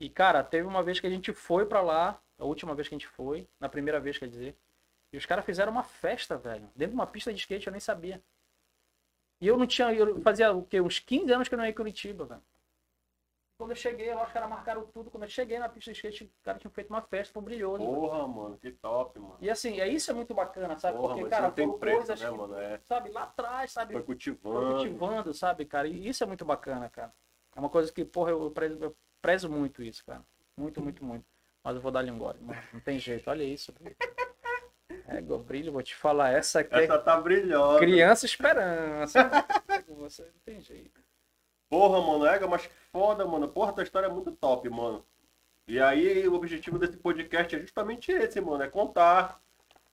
E, cara, teve uma vez que a gente foi pra lá, a última vez que a gente foi, na primeira vez, quer dizer. E os caras fizeram uma festa, velho. Dentro de uma pista de skate, eu nem sabia. E eu não tinha. Eu fazia o quê? Uns 15 anos que eu não ia em Curitiba, velho. Quando eu cheguei, lá os caras marcaram tudo. Quando eu cheguei na pista de skate, os caras tinham feito uma festa pro brilhoso.
Porra, mano, que top, mano.
E assim, é isso é muito bacana, sabe?
Porra,
Porque, cara,
tem preço,
coisas
né,
que,
mano? É.
sabe, lá atrás, sabe?
Foi
Foi
cultivando.
cultivando, sabe, cara? E isso é muito bacana, cara. É uma coisa que, porra, eu prezo, eu prezo muito isso, cara. Muito, muito, muito. Mas eu vou dar-lhe um gole, mano. Não tem jeito. Olha isso. É, brilho, vou te falar. Essa aqui é
Essa tá brilhosa.
criança esperança. Você não tem jeito.
Porra, mano, Ega, mas que foda, mano. Porra, tua história é muito top, mano. E aí, o objetivo desse podcast é justamente esse, mano. É contar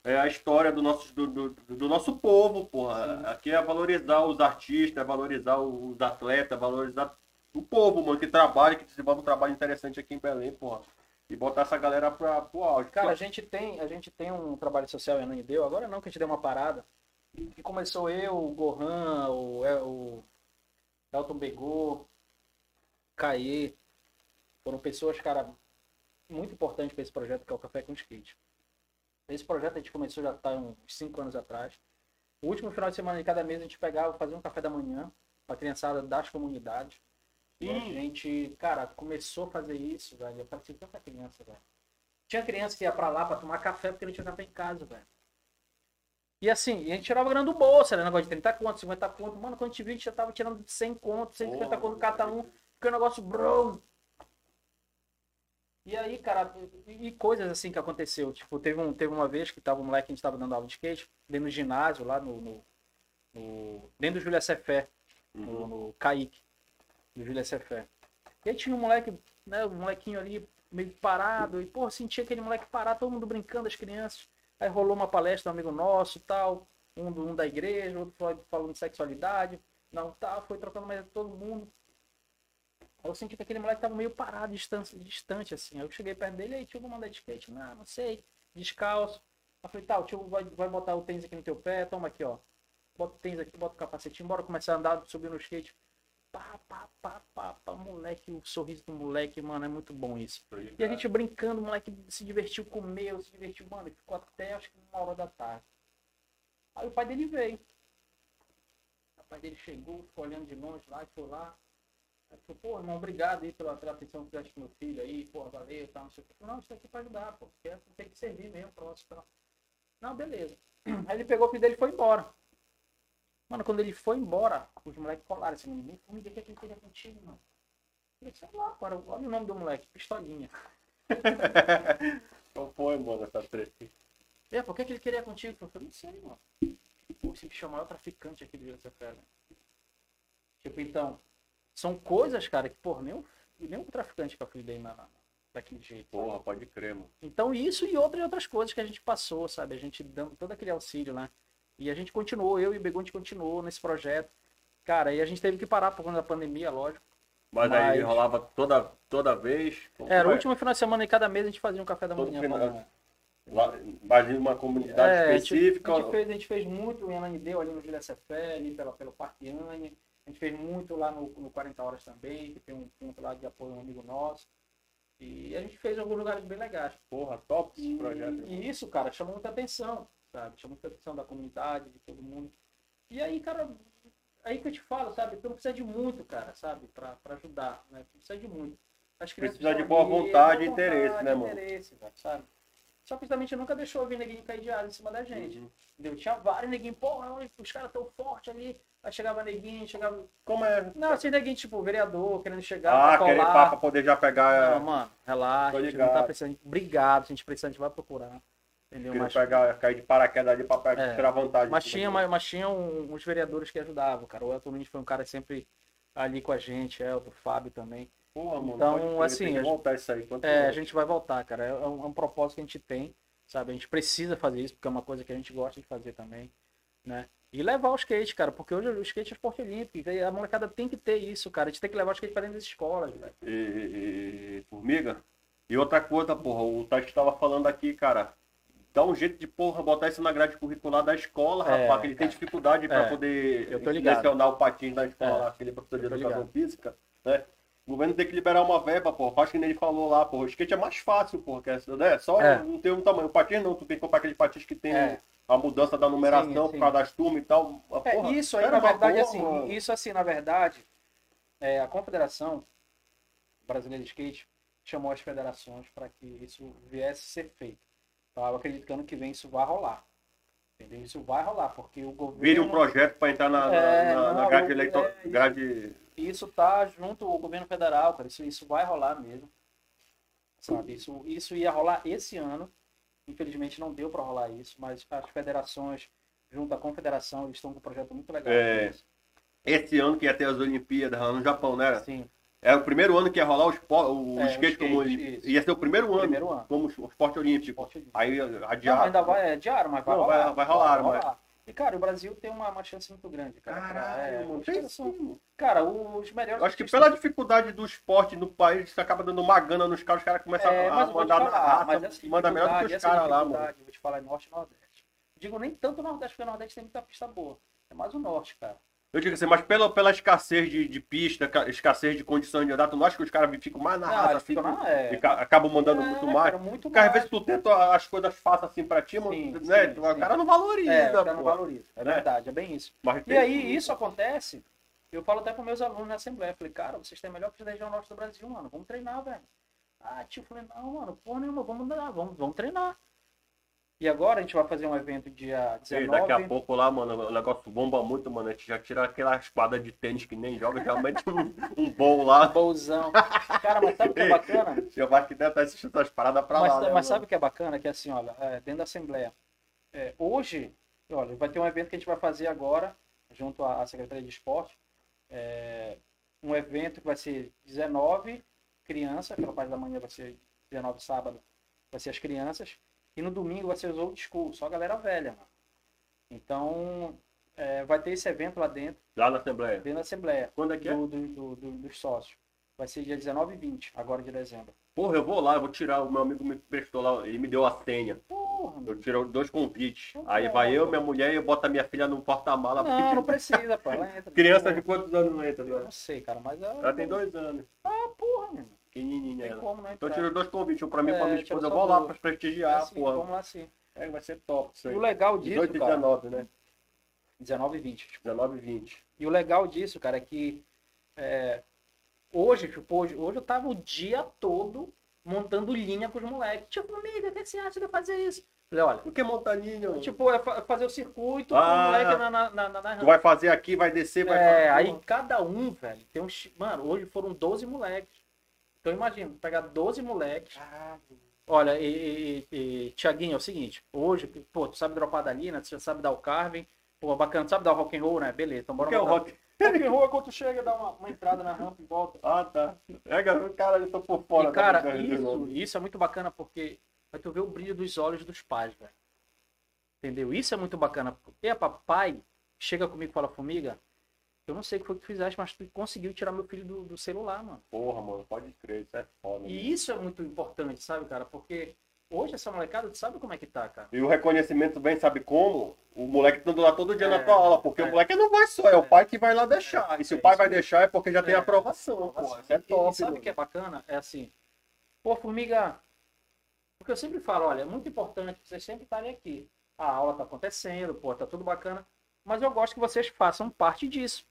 é, a história do nosso, do, do, do nosso povo, porra. Aqui é valorizar os artistas, é valorizar os atletas, é valorizar o povo, mano, que trabalha, que desenvolve um trabalho interessante aqui em Belém, porra. E botar essa galera pra, pro áudio.
Cara, a gente tem, a gente tem um trabalho social em Ananideu, agora não, que a gente deu uma parada. E começou eu, o Gohan, o, El- o Elton Begô, Caê. Foram pessoas, cara, muito importantes para esse projeto que é o Café com Skate. Esse projeto a gente começou já tá uns 5 anos atrás. O último final de semana de cada mês a gente pegava, fazia um café da manhã para a criançada das comunidades. E a
Hum.
gente, cara, começou a fazer isso, velho. Eu parecia tanta criança, velho. Tinha criança que ia pra lá pra tomar café porque não tinha café em casa, velho. E assim, a gente tirava grana do bolso, era negócio de 30 conto, 50 conto. Mano, quando a gente viu, a gente já tava tirando 100 conto, 150
Porra,
conto cada um. Porque o negócio, bro. E aí, cara, e, e coisas assim que aconteceu. Tipo, teve, um, teve uma vez que tava um moleque, a gente tava dando aula de skate, dentro do ginásio, lá no. no, no- dentro do Júlia Cefé, no,
Uhum.
no Kaique, do Júlia Cefé. E aí tinha um moleque, né, um molequinho ali meio parado, e pô, sentia aquele moleque parado, todo mundo brincando, as crianças. Aí rolou uma palestra, um amigo nosso tal, um, um da igreja, outro fal- falando de sexualidade, não tal, foi trocando mais todo mundo. Eu senti que aquele moleque tava meio parado, distante, distante assim. Eu cheguei perto dele, aí tio, vou mandar de skate. Não, não sei, descalço. Eu falei, tá, o tio vai, vai botar o tênis aqui no teu pé, toma aqui, ó. Bota o tênis aqui, bota o capacetinho, bora começar a andar, subir no skate. Pá, pá, pá, pá, pá, moleque, o sorriso do moleque, mano, é muito bom isso. E a gente brincando, o moleque se divertiu, comeu, se divertiu, mano, ficou até acho que uma hora da tarde. Aí o pai dele veio. O pai dele chegou, ficou olhando de longe lá, e foi lá. Aí falou, pô, irmão, obrigado aí pela, pela atenção que fizeste com meu filho aí, pô, valeu tal, não sei o que. Não, isso aqui é pra ajudar, pô, porque tem que servir mesmo, próximo. Tal. Não, beleza. [CLEARS THROAT] Aí ele pegou o filho dele e foi embora. Mano, quando ele foi embora, os moleques colaram assim, me família, o que ele queria contigo, mano? Eu sei lá, cara, olha o nome do moleque, Pistolinha.
Qual foi, mano, essa treta?
É, por que, que ele queria contigo? Eu falei, não sei, mano. Pô, esse bicho é o maior traficante aqui do Rio de Janeiro. Tipo, então, são coisas, cara, que, porra, nem o, nem o traficante que eu fui dele na, na- daquele jeito.
Porra, pode crer, mano.
Então, isso e outras, outras coisas que a gente passou, sabe? A gente dando todo aquele auxílio, né? E a gente continuou, eu e o Begon, a gente continuou nesse projeto. Cara, e a gente teve que parar por conta da pandemia, lógico.
Mas, aí
Mas-
rolava toda, toda vez.
Era o
foi?
último final de semana e cada mês a gente fazia um café da
Todo
manhã.
final. Lá, mas em uma comunidade
É, a gente-
específica.
A gente, fez, a gente fez muito em Ananideu, ali no Júlia Cefé, ali pela, pelo Parque Anha. A gente fez muito lá no, no 40 Horas também, que tem um ponto lá de apoio um amigo nosso. E a gente fez em alguns lugares bem legais.
Porra, top esse projeto.
E isso, cara, chamou muita atenção, sabe? Chamou muita atenção da comunidade, de todo mundo. E aí, cara, aí que eu te falo, sabe? Tu não precisa de muito, cara, sabe? Pra, pra ajudar, né? Tu precisa de muito. As crianças
Precisa de boa vontade e interesse, né, mano?
interesse, velho, sabe? Só que gente nunca deixou vir neguinho cair de asa em cima da gente.
Uhum.
Entendeu? Tinha vários neguinhos, porra, os caras tão fortes ali. Aí chegava neguinho, chegava.
Como é?
Não, assim, neguinho, tipo, vereador, querendo chegar,
Ah,
pra
querer pá pra poder já pegar.
Não, mano, relaxa, a gente não tá precisando. Obrigado, se a gente precisar, a gente vai procurar. Entendeu? Mas,
pegar, cair de paraquedas ali pra pegar,
É.
tirar vantagem.
mas tinha, mas, mas tinha um- uns vereadores que ajudavam, cara. O Elton Nunes foi um cara sempre ali com a gente, é, o Fábio também.
Porra, mano,
Então, assim, a gente-
voltar isso aí.
É, a gente vai voltar, cara. É um, é um propósito que a gente tem, sabe? A gente precisa fazer isso, porque é uma coisa que a gente gosta de fazer também, né? E levar o skate, cara, porque hoje o skate é esporte olímpico, a molecada tem que ter isso, cara. A gente tem que levar o skate pra dentro das escolas, velho.
E, e- e- formiga. E outra coisa, porra, o Tati estava falando aqui, cara. Dá um jeito de, porra, botar isso na grade curricular da escola,
É,
rapaz, que ele tem dificuldade para
É,
poder lecionar o patins da escola
É,
aquele professor de educação física, né? O governo tem que liberar uma verba, porra. Acho que nem ele falou lá, porra. O skate é mais fácil, porra. Que é, né? Só
É.
não tem um tamanho. O patins não, tu tem que comprar aquele patins que tem
É.
a mudança da numeração
Sim,
por
sim.
causa das turmas e tal.
É,
porra,
isso aí, na verdade,
boa,
assim,
mano.
isso assim, na verdade, é, a Confederação Brasileira de Skate chamou as federações para que isso viesse a ser feito. Eu acredito que ano que vem isso vai rolar. Entendeu? Isso vai rolar, porque o governo.
Vire um projeto para entrar na, na-
É,
na- na
não,
grade eleitoral.
é,
grade...
Isso tá junto ao governo federal, cara. Isso, isso vai rolar mesmo. Sabe? Isso, isso ia rolar esse ano. Infelizmente não deu para rolar isso, mas as federações, junto à confederação, eles estão com um projeto muito legal.
É. Esse ano que ia ter as Olimpíadas lá no Japão, né?
Sim,
É o primeiro ano que ia rolar o, espo- o
É, o
skate como
skate,
Olimpí-
isso.
ia ser o primeiro ano,
primeiro ano.
como esporte olímpico.
Esporte olímpico.
Aí
Não,
adiado.
ainda vai, é diário, mas vai
Não,
rolar.
vai- vai rolar, mas-
E, cara, o Brasil tem uma, uma chance muito grande, cara. pra-
Caralho,
é, os são-
sim.
Cara, os melhores.
Eu acho que pela dificuldade do esporte no país, isso acaba dando uma gana nos caras, os caras começam
É,
a mandar na
falar,
raça,
mas essa
manda melhor do que os caras lá, mano.
vou te falar, é Norte e Nordeste. Digo nem tanto Nordeste, porque o Nordeste tem muita pista boa. É mais o Norte, cara.
Eu digo assim, mas pela, pela escassez de, de pista, ca- escassez de condições de andar, tu não acha que os caras ficam mais na
Não,
raça,
eles ficam
ficam-
na- é.
ca- acabam mandando
É,
muito
cara,
mais?
muito
Porque às vezes tu tenta as coisas fáceis assim pra ti,
Sim,
né?
sim,
o
sim.
cara não valoriza,
É, o cara não
pô.
valoriza. É
Né?
verdade, é bem isso.
Mas
E aí, isso acontece, eu falo até com meus alunos na Assembleia. Falei, cara, vocês têm a melhor pista da região norte do Brasil, mano. Vamos treinar, velho. Ah, tio, falei, não, mano, porra nenhuma, vamos, vamos, vamos treinar. E agora a gente vai fazer um evento dia
Sei,
19.
daqui a pouco lá, mano, o negócio bomba muito, mano. A gente já tira aquelas quadras de tênis que nem joga, realmente um, um bom lá.
Bolzão. Cara, mas sabe o que é bacana?
Eu acho que deve estar assistindo essas paradas pra
mas
lá. né,
mas sabe
mano?
o que é bacana? Que é assim, olha, é, dentro da Assembleia. é, hoje, olha, vai ter um evento que a gente vai fazer agora, junto à à Secretaria de Esporte. é, um evento que vai ser 19 crianças, pela parte da manhã vai ser 19 sábado, vai ser as crianças. E no domingo vai ser os old school, só a galera velha, mano. Então, é, vai ter esse evento lá dentro,
Lá na Assembleia.
dentro da Assembleia,
Quando é que é?
do, do- do- do- dos sócios. Vai ser dia 19 e 20, agora de dezembro.
Porra, eu vou lá, eu vou tirar. O meu amigo me prestou lá, ele me deu a senha.
Porra,
Eu tiro dois convites.
Então
Aí
tá,
vai eu, minha mulher e eu boto a minha filha no porta-mala.
Não, não precisa, pô. Ela entra.
Criança de quantos anos não entra?
Eu
Né?
não sei, cara, mas ela.
Ela tem dois anos.
Ah, porra.
Pequenininha ela.
como não
Então eu tiro dois convites, um pra mim e
É,
pra minha esposa. Eu vou lá pra
É
prestigiar,
assim,
porra.
vamos lá sim.
É, vai ser top isso aí.
E o legal disso,
18 e
cara.
19, né?
19 e 20. tipo.
19 e 20.
E o legal disso, cara, é que é, hoje, tipo, hoje, hoje eu tava o dia todo montando linha com os moleques. Tipo, amiga, o que você acha de eu fazer isso? Falei, olha,
O que é montaninho?
tipo, é fa- fazer o circuito
Ah.
o moleque na, na, na, na,
Tu vai fazer aqui, vai descer, vai
É,
fazer.
aí cada um, velho, tem um. Mano, hoje foram 12 moleques. Então imagina, pegar 12 moleques. Olha, e, e, e, Tiaguinho, é o seguinte, hoje, pô, tu sabe dropar da Lina, tu já sabe dar o Carvin, pô, bacana, tu sabe dar o rock and roll, né? Beleza, então
O
bora
que é o rock? [LAUGHS]
Rock and roll é quando tu chega, dá uma, uma entrada na rampa e volta.
Ah, tá. É, garoto, cara, eu tô por fora.
e, cara,
da- da-
isso, isso é muito bacana porque vai tu ver o brilho dos olhos dos pais, velho. Entendeu? Isso é muito bacana. E papai chega comigo e fala, formiga, eu não sei o que foi que tu fizeste, mas tu conseguiu tirar meu filho do, do celular, mano.
Porra, mano, pode crer, isso é foda. mano.
E isso é muito importante, sabe, cara? Porque hoje essa molecada, tu sabe como é que tá, cara?
E o reconhecimento vem, sabe como? O moleque estando lá todo dia
É,
na tua aula, porque
é.
o moleque não vai só, é, o pai que vai lá deixar. e se
é
o pai
isso
vai deixar é porque já tem
É.
aprovação, pô. Isso é top.
E sabe o
mano.
que é bacana? É assim, pô, formiga, porque eu sempre falo, olha, é muito importante vocês sempre estarem aqui. A aula tá acontecendo, pô, tá tudo bacana, mas eu gosto que vocês façam parte disso.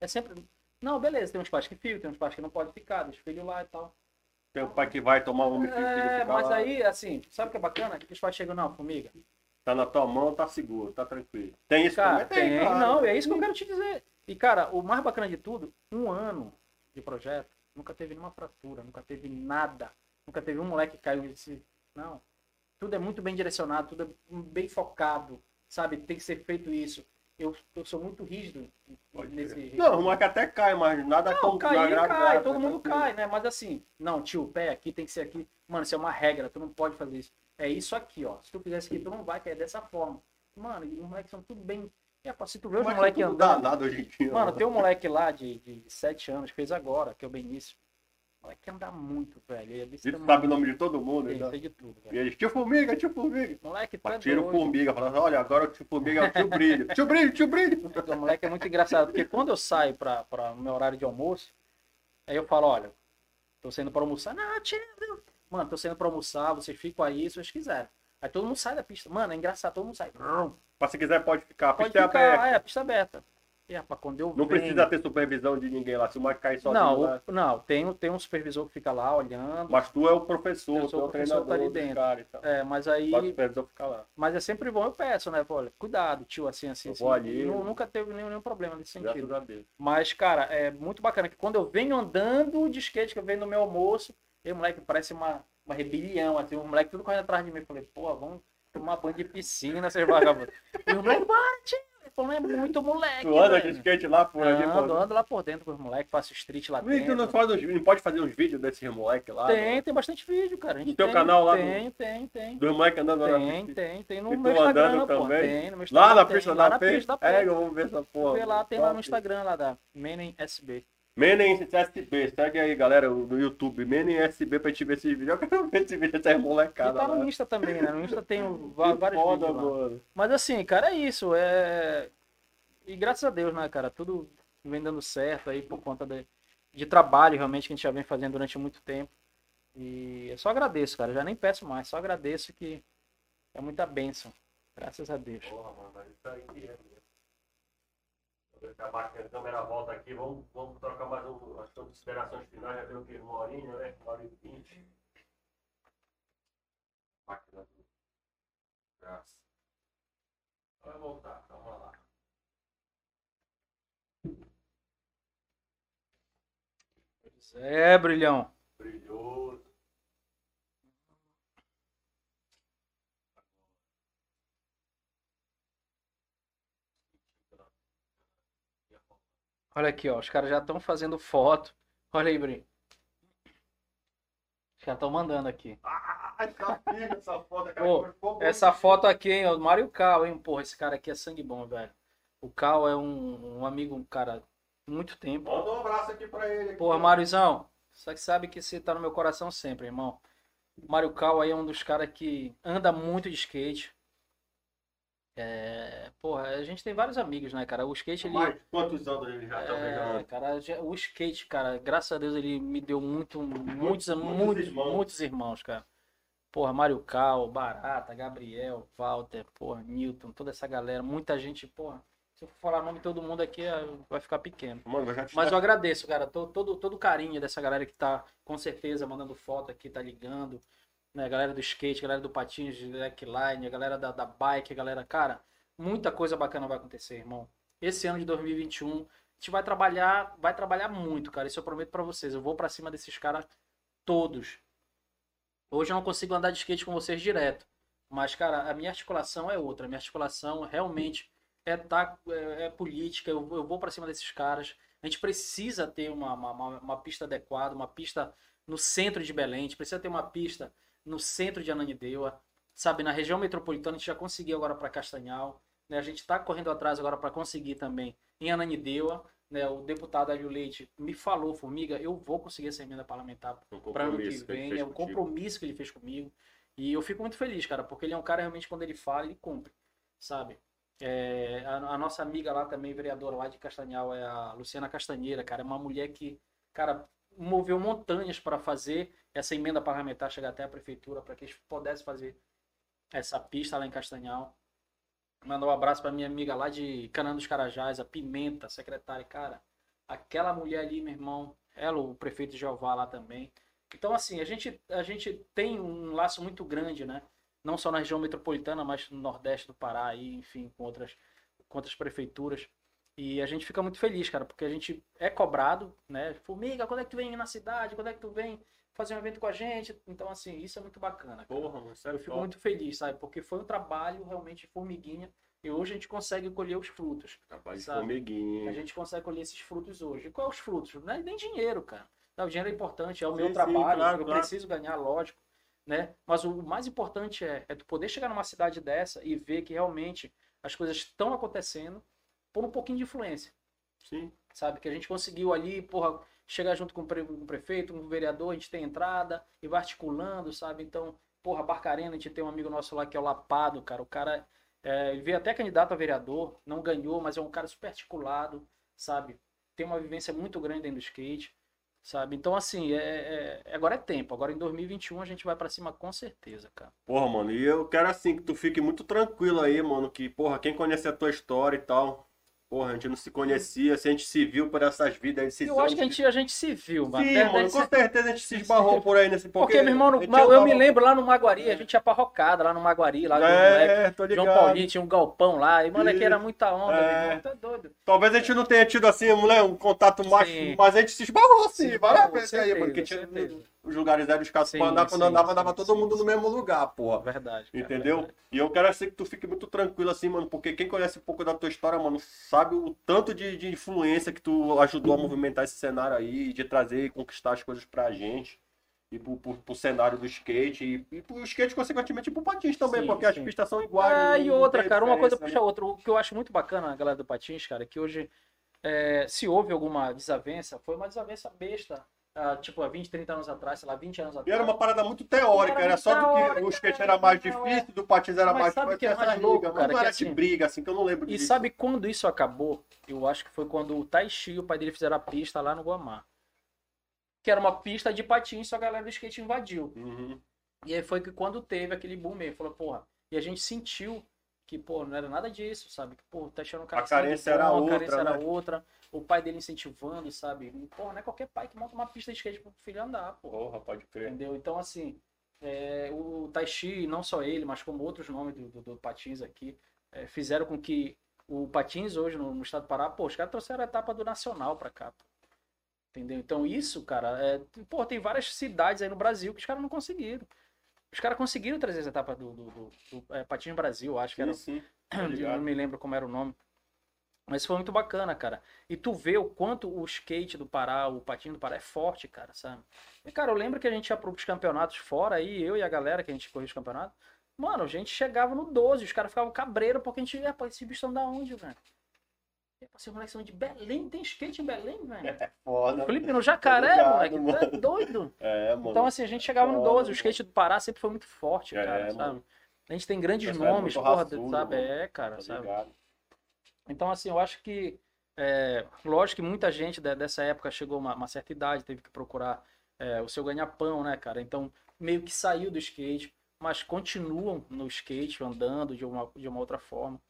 É sempre, não, beleza, tem uns pais que ficam, tem uns pais que não podem ficar, deixa o filho lá e tal.
Tem o pai que vai tomar um filho,
É,
fica
mas
lá.
aí, assim, sabe o que é bacana? Que os pais chegam, não, formiga,
Tá na tua mão, tá seguro, tá tranquilo. Tem isso
Cara,
também?
tem, não, é isso que eu quero te dizer. E, cara, o mais bacana de tudo, um ano de projeto, nunca teve nenhuma fratura, nunca teve nada. Nunca teve um moleque que caiu e disse, não, tudo é muito bem direcionado, tudo é bem focado, sabe? Tem que ser feito isso. Eu, eu sou muito rígido nesse.
Não, o moleque até cai, mas nada
Não,
tão
cair,
grave,
cai,
grave,
todo
tá
mundo
tranquilo.
cai, né? Mas assim, não, tio, o pé aqui tem que ser aqui. Mano, isso é uma regra, tu não pode fazer isso. É isso aqui, ó. Se tu fizer isso aqui, tu não vai cair dessa forma. Mano, e os moleques são tudo bem. É, pá, se tu vê os
Moleque
moleques andando.
danado hoje em dia.
Mano, tem um moleque lá de, de 7 anos, fez agora, que é o Benício. O moleque anda muito, velho. Ele é
Ele sabe o nome de todo mundo.
Ele
Ele,
sei de tudo,
e
velho.
ele, tio Formiga, tio Formiga.
Moleque, tu é
tira o. Formiga, falando, olha, agora o tio Formiga é o tio Brilho. [LAUGHS] tio Brilho, tio Brilho.
O moleque é muito engraçado, porque quando eu saio pra, pra meu horário de almoço, aí eu falo, olha, tô saindo pra almoçar. Não, tio, mano, tô saindo pra almoçar, vocês ficam aí se vocês quiserem. Aí todo mundo sai da pista. Mano, é engraçado, todo mundo sai.
Mas se quiser pode ficar, a
Pode
pista é
ficar,
aberta.
é, a pista aberta. E, rapaz, quando eu
Não
venho-
precisa ter supervisão de ninguém lá. Se o moleque cair sozinho
Não,
lá.
não, tem, tem um supervisor que fica lá olhando.
Mas tu é o professor,
Eu
tu
sou
é o
professor, tá ali dentro.
caras e tal.
É, mas aí.
Pode o supervisor ficar lá.
Mas é sempre bom, eu peço, né? Olha, cuidado, tio, assim, assim,
Eu
assim.
vou ali.
Nu- Nunca teve nenhum, nenhum problema nesse sentido. Mas, cara, é muito bacana que quando eu venho andando de skate, que eu venho no meu almoço, e o moleque parece uma, uma rebelião, assim, o moleque tudo correndo atrás de mim. Eu falei, pô, vamos tomar banho de piscina, vocês vagabundos. e o moleque, bora, falou, é muito moleque.
Tu anda de skate lá por ali,
Ando, lá por dentro com os moleques, faço street lá
tu não,
dentro.
faz uns, não pode fazer uns vídeos desses moleques lá?
Tem, tem bastante vídeo, cara.
No teu
tem,
canal lá
Tem, tem, tem.
Dos moleques andando lá
Tem,
pista.
tem, tem no meu Instagram, pô.
também?
Tem, no meu
Lá
Instagram
na pista
lá
da
na pista da
É,
P.
eu vou ver essa porra.
Vê lá, tem lá no. Instagram lá da Menem SB.
Menem SB, segue aí, galera, no YouTube. Menem SB pra gente ver esse vídeo. Eu quero ver esse vídeo
E
molecada.
tá
lá.
no Insta também, né? No Insta tem vários
foda,
vídeos lá.
mano.
Mas assim, cara, é isso. É... E graças a Deus, né, cara? Tudo vem dando certo aí por conta de, de trabalho realmente que a gente já vem fazendo durante muito tempo. E eu só agradeço, cara. Eu já nem peço mais, só agradeço que é muita bênção. Graças a Deus.
Porra, mano, mas isso aí é Vou deixar a câmera volta aqui, vamos, vamos trocar mais um, as considerações finais, já deu o que? Uma horinha, né? Uma hora e vinte. Máquina do... Graça. Vai voltar, calma lá.
É, brilhão.
Brilhoso.
Olha aqui, ó. Os caras já estão fazendo foto. Olha aí, Bri. Já estão mandando aqui.
Ah, essa filha, essa foto, cara.
Pô, Essa foto aqui, hein, do Mário Cal, hein? Porra, esse cara aqui é sangue bom, velho. O Cal é um, um amigo, um cara, muito tempo.
Manda um abraço aqui pra ele. aqui,
Porra,
ó.
Mariozão, só que sabe que você tá no meu coração sempre, irmão. O Mário Cal aí é um dos caras que anda muito de skate. É, porra, a gente tem vários amigos, né, cara? O skate, ele.
Mas quantos anos ele já tá
É, cara, já- o skate, cara, graças a Deus ele me deu muito, muitos,
muitos
muitos,
irmãos.
muitos irmãos, cara. Porra, Mário Cal, Barata, Gabriel, Walter, porra, Newton, toda essa galera, muita gente, porra. Se eu for falar o nome de todo mundo aqui, eh, vai ficar pequeno.
Mano, eu
Mas eu agradeço, cara, todo, todo, todo o carinho dessa galera que tá, com certeza, mandando foto aqui, tá ligando. Né, galera do skate, galera do patins, slackline, a galera da, da bike, a galera, cara, muita coisa bacana vai acontecer, irmão. Esse ano de 2021, a gente vai trabalhar, vai trabalhar muito, cara. Isso eu prometo pra vocês. Eu vou pra cima desses caras todos. Hoje eu não consigo andar de skate com vocês direto. Mas, cara, a minha articulação é outra. A minha articulação realmente é, tá, é, é política. Eu, eu vou pra cima desses caras. A gente precisa ter uma, uma- uma pista adequada, uma pista no centro de Belém. A gente precisa ter uma pista no centro de Ananindeua. Sabe, na região metropolitana a gente já conseguiu agora para Castanhal. Né? A gente está correndo atrás agora para conseguir também em Ananindeua. Né? O deputado Hélio Leite me falou, Formiga, eu vou conseguir essa emenda parlamentar para ano que
que
vem.
fez
É o
contigo.
compromisso que ele fez comigo. E eu fico muito feliz, cara, porque ele é um cara realmente, quando ele fala, ele cumpre, sabe? É, a, a nossa amiga lá também, vereadora lá de Castanhal, é a Luciana Castanheira, cara. É uma mulher que, cara, moveu montanhas para fazer essa emenda parlamentar chegar até a prefeitura, para que eles pudessem fazer essa pista lá em Castanhal. Mandar um abraço para minha amiga lá de Canã dos Carajás, a Pimenta, secretária. Cara, aquela mulher ali, meu irmão, ela, o prefeito de Jeová lá também. Então, assim, a gente, a gente tem um laço muito grande, né? Não só na região metropolitana, mas no Nordeste do Pará, aí, enfim, com outras, com outras prefeituras. E a gente fica muito feliz, cara, porque a gente é cobrado, né? Formiga, quando é que tu vem na cidade? Quando é que tu vem fazer um evento com a gente? Então, assim, isso é muito bacana. Cara.
Porra, mano, é
Eu fico
top.
muito feliz, sabe? Porque foi um trabalho realmente formiguinha e hoje a gente consegue colher os frutos.
Trabalho de
sabe?
formiguinha.
A gente consegue colher esses frutos hoje. E qual é os frutos? Não é nem dinheiro, cara. Não, o dinheiro é importante, é o
Sim,
meu
sim,
trabalho,
claro,
eu
claro.
preciso ganhar, lógico, né? Mas o mais importante é, é tu poder chegar numa cidade dessa e ver que realmente as coisas estão acontecendo por um pouquinho de influência,
Sim.
sabe? Que a gente conseguiu ali, porra, chegar junto com o, pre- com o prefeito, com o vereador, a gente tem entrada e vai articulando, sabe? Então, porra, Barcarena, a gente tem um amigo nosso lá que é o Lapado, cara, o cara é, ele veio até candidato a vereador, não ganhou, mas é um cara super articulado, sabe? Tem uma vivência muito grande dentro do skate, sabe? Então, assim, é, é- agora é tempo. Agora em 2021 a gente vai pra cima com certeza, cara.
Porra, mano, e eu quero assim que tu fique muito tranquilo aí, mano, que, porra, quem conhece a tua história e tal, porra, a gente não se conhecia, se a gente se viu por essas vidas aí, esses
Eu acho que a gente, a gente se viu, mano.
Sim, mano, com certeza a gente se esbarrou por aí nesse
Porque, meu irmão, no-
a gente
eu me lembro lá no Maguari, a gente ia pra rocada lá no Maguari, lá com o moleque.
É.
João Paulinho tinha um galpão lá, e mano, aqui era muita onda,
É.
irmão, tá doido.
Talvez a gente não tenha tido assim, mulher, um contato mais, mas a gente se esbarrou assim,
Se
várias vezes aí, porque tinha os lugares eram escassos pra andar, quando
sim,
andava,
sim,
andava todo mundo no mesmo lugar, porra.
Verdade.
Entendeu? E eu quero assim que tu fique muito tranquilo assim, mano, porque quem conhece um pouco da tua história, mano, sabe o tanto de, de influência que tu ajudou a movimentar esse cenário aí, de trazer e conquistar as coisas pra gente. E pro, pro, pro cenário do skate, e, e pro skate, consequentemente, e pro patins também,
Sim,
porque as
sim.
pistas são iguais.
É, e outra, cara, uma coisa puxa a outra. O que eu acho muito bacana na galera do Patins, cara, é que hoje, é, se houve alguma desavença, foi uma desavença besta. Ah, tipo, há 20, 30 anos atrás, sei lá, 20 anos
E
atrás.
era uma parada muito teórica,
Era
era
muito
só do que
teórica,
o skate era mais difícil, do patins era
Mas
mais
sabe que é
essa
mais louco, cara,
não
que
era
assim-
de briga, assim, que eu não lembro
E
disso.
sabe quando isso acabou? Eu acho que foi quando o Taishi e o pai dele fizeram a pista lá no Guamá. Que era uma pista de patins, só a galera do skate invadiu.
Uhum.
E aí foi que quando teve aquele boom mesmo, falou, porra, e a gente sentiu que, pô, não era nada disso, sabe? Que, pô, tá achando um cara
A carência
sangue
era outra,
a carência era
né?
outra, o pai dele incentivando, sabe? E, porra, não é qualquer pai que monta uma pista de skate pro filho andar, pô.
Porra, pode crer.
Entendeu? Então, assim, é, o Taishi, não só ele, mas como outros nomes do, do, do Patins aqui, é, fizeram com que o Patins hoje no, no estado do Pará, pô, os caras trouxeram a etapa do Nacional pra cá, pô. Entendeu? Então, isso, cara, é, pô, tem várias cidades aí no Brasil que os caras não conseguiram. Os caras conseguiram trazer essa etapa do, do, do, do é, Patins Brasil, acho que era
Sim, tá [CLEARS THROAT]
não me lembro como era o nome. Mas foi muito bacana, cara. E tu vê o quanto o skate do Pará, o patinho do Pará é forte, cara, sabe? E, cara, eu lembro que a gente ia pros campeonatos fora aí, eu e a galera que a gente corria os campeonatos. Mano, a gente chegava no 12, os caras ficavam cabreiro porque a gente ia, pô, esses bichos são da onde, velho? E, pô, Esses moleques são de Belém, tem skate em Belém, velho? [LAUGHS]
É foda.
Felipe, no Jacaré,
ligado,
moleque, é
mano.
doido.
É, mano.
Então, assim, a gente chegava no
Foda,
12, o
mano.
skate do Pará sempre foi muito forte,
É,
cara,
mano.
sabe? A gente tem grandes
é
nomes, porra,
raçudo,
sabe?
mano.
É, cara,
Tá
sabe?
ligado?
Então, assim, eu acho que, é, lógico que muita gente de- dessa época chegou a uma, uma certa idade, teve que procurar é, o seu ganha-pão, né, cara? Então, meio que saiu do skate, mas continuam no skate, andando de uma, de uma outra forma.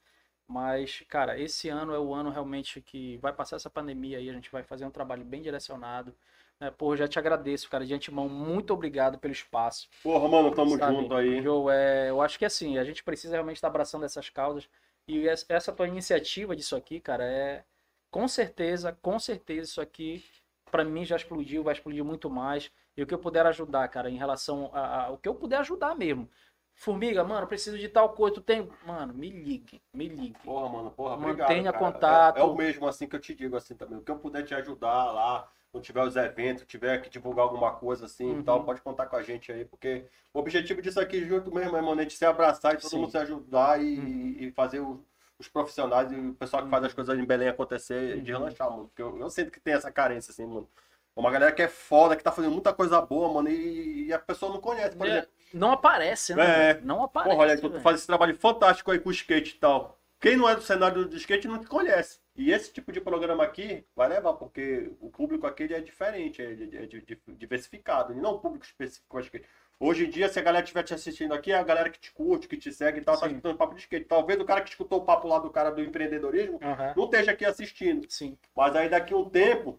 Mas, cara, esse ano é o ano realmente que vai passar essa pandemia aí, a gente vai fazer um trabalho bem direcionado. Né? Pô, eu já te agradeço, cara, de antemão, muito obrigado pelo espaço.
Porra, mano, tamo
Sabe,
junto aí.
Joe, é, eu acho que assim, a gente precisa realmente estar abraçando essas causas. E es- essa tua iniciativa disso aqui, cara, é com certeza, com certeza isso aqui pra mim já explodiu, vai explodir muito mais. E o que eu puder ajudar, cara, em relação a- o que eu puder ajudar mesmo. Formiga, mano, preciso de tal coisa, tu tem, mano, me ligue, me ligue.
Porra, mano, porra,
Mantenha
obrigado,
contato.
É, é o mesmo assim que eu te digo assim também. O que eu puder te ajudar lá, quando tiver os eventos, tiver que divulgar alguma coisa assim
Uhum.
e tal, pode contar com a gente aí, porque o objetivo disso aqui junto mesmo é, mano, a gente se abraçar e todo
Sim.
mundo se ajudar e,
Uhum.
e fazer o- os profissionais e o pessoal que faz as coisas em Belém acontecer
Uhum.
de relaxar, mano. Porque eu, eu sinto que tem essa carência, assim, mano. Uma galera que é foda, que tá fazendo muita coisa boa, mano, e, e a pessoa não conhece, por
É,
exemplo.
Não aparece, né?
É.
Não aparece.
Porra, olha, tu faz esse trabalho fantástico aí com o skate e tal. Quem não é do cenário do skate não te conhece. E esse tipo de programa aqui vai levar, porque o público aqui é diferente, é, é- é di- di- diversificado, e não o público específico com skate. Hoje em dia, se a galera estiver te assistindo aqui, é a galera que te curte, que te segue e tal, tá
Sim.
escutando papo de skate. Talvez o cara que escutou o papo lá do cara do empreendedorismo
Aham.
não esteja aqui assistindo.
Sim.
Mas aí daqui a um tempo,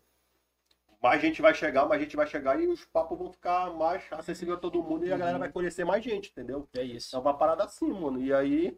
mais gente vai chegar, mais gente vai chegar e os papos vão ficar mais acessíveis a todo mundo e a galera vai conhecer mais gente, entendeu?
É isso.
É uma parada assim, mano. E aí,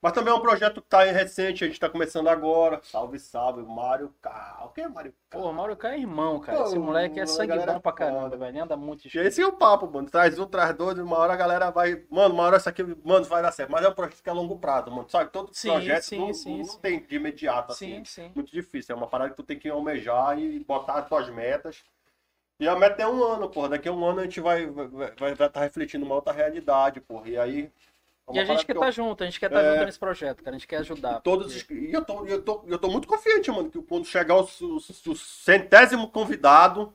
Mas também é um projeto que tá aí recente, a gente tá começando agora. Salve, salve, Mário K. O que é Mário K?
Pô, Mauro K é irmão, cara. Esse
Pô,
moleque é sangue bom pra
é
caramba,
foda.
velho. Ele anda muito de
E esse é o papo, mano. Traz um, traz dois, uma hora a galera vai. Mano, uma hora isso aqui, mano, vai dar certo. Mas é um projeto que é longo prazo, mano. Sabe? Todo
Sim,
projeto
sim,
não,
sim,
não
sim.
tem de imediato, assim.
Sim, sim.
Muito difícil. É uma parada que tu tem que almejar e botar as tuas metas. E a meta é um ano, porra. Daqui a um ano a gente vai estar vai, vai, vai tá refletindo uma outra realidade, porra. E aí. É
E a gente quer
que
estar
eu-
junto, a gente quer estar
É.
junto nesse projeto, cara. A gente quer ajudar.
Todos,
porque-
e eu tô, eu, tô, eu tô muito confiante, mano, que quando chegar o, o- o centésimo convidado,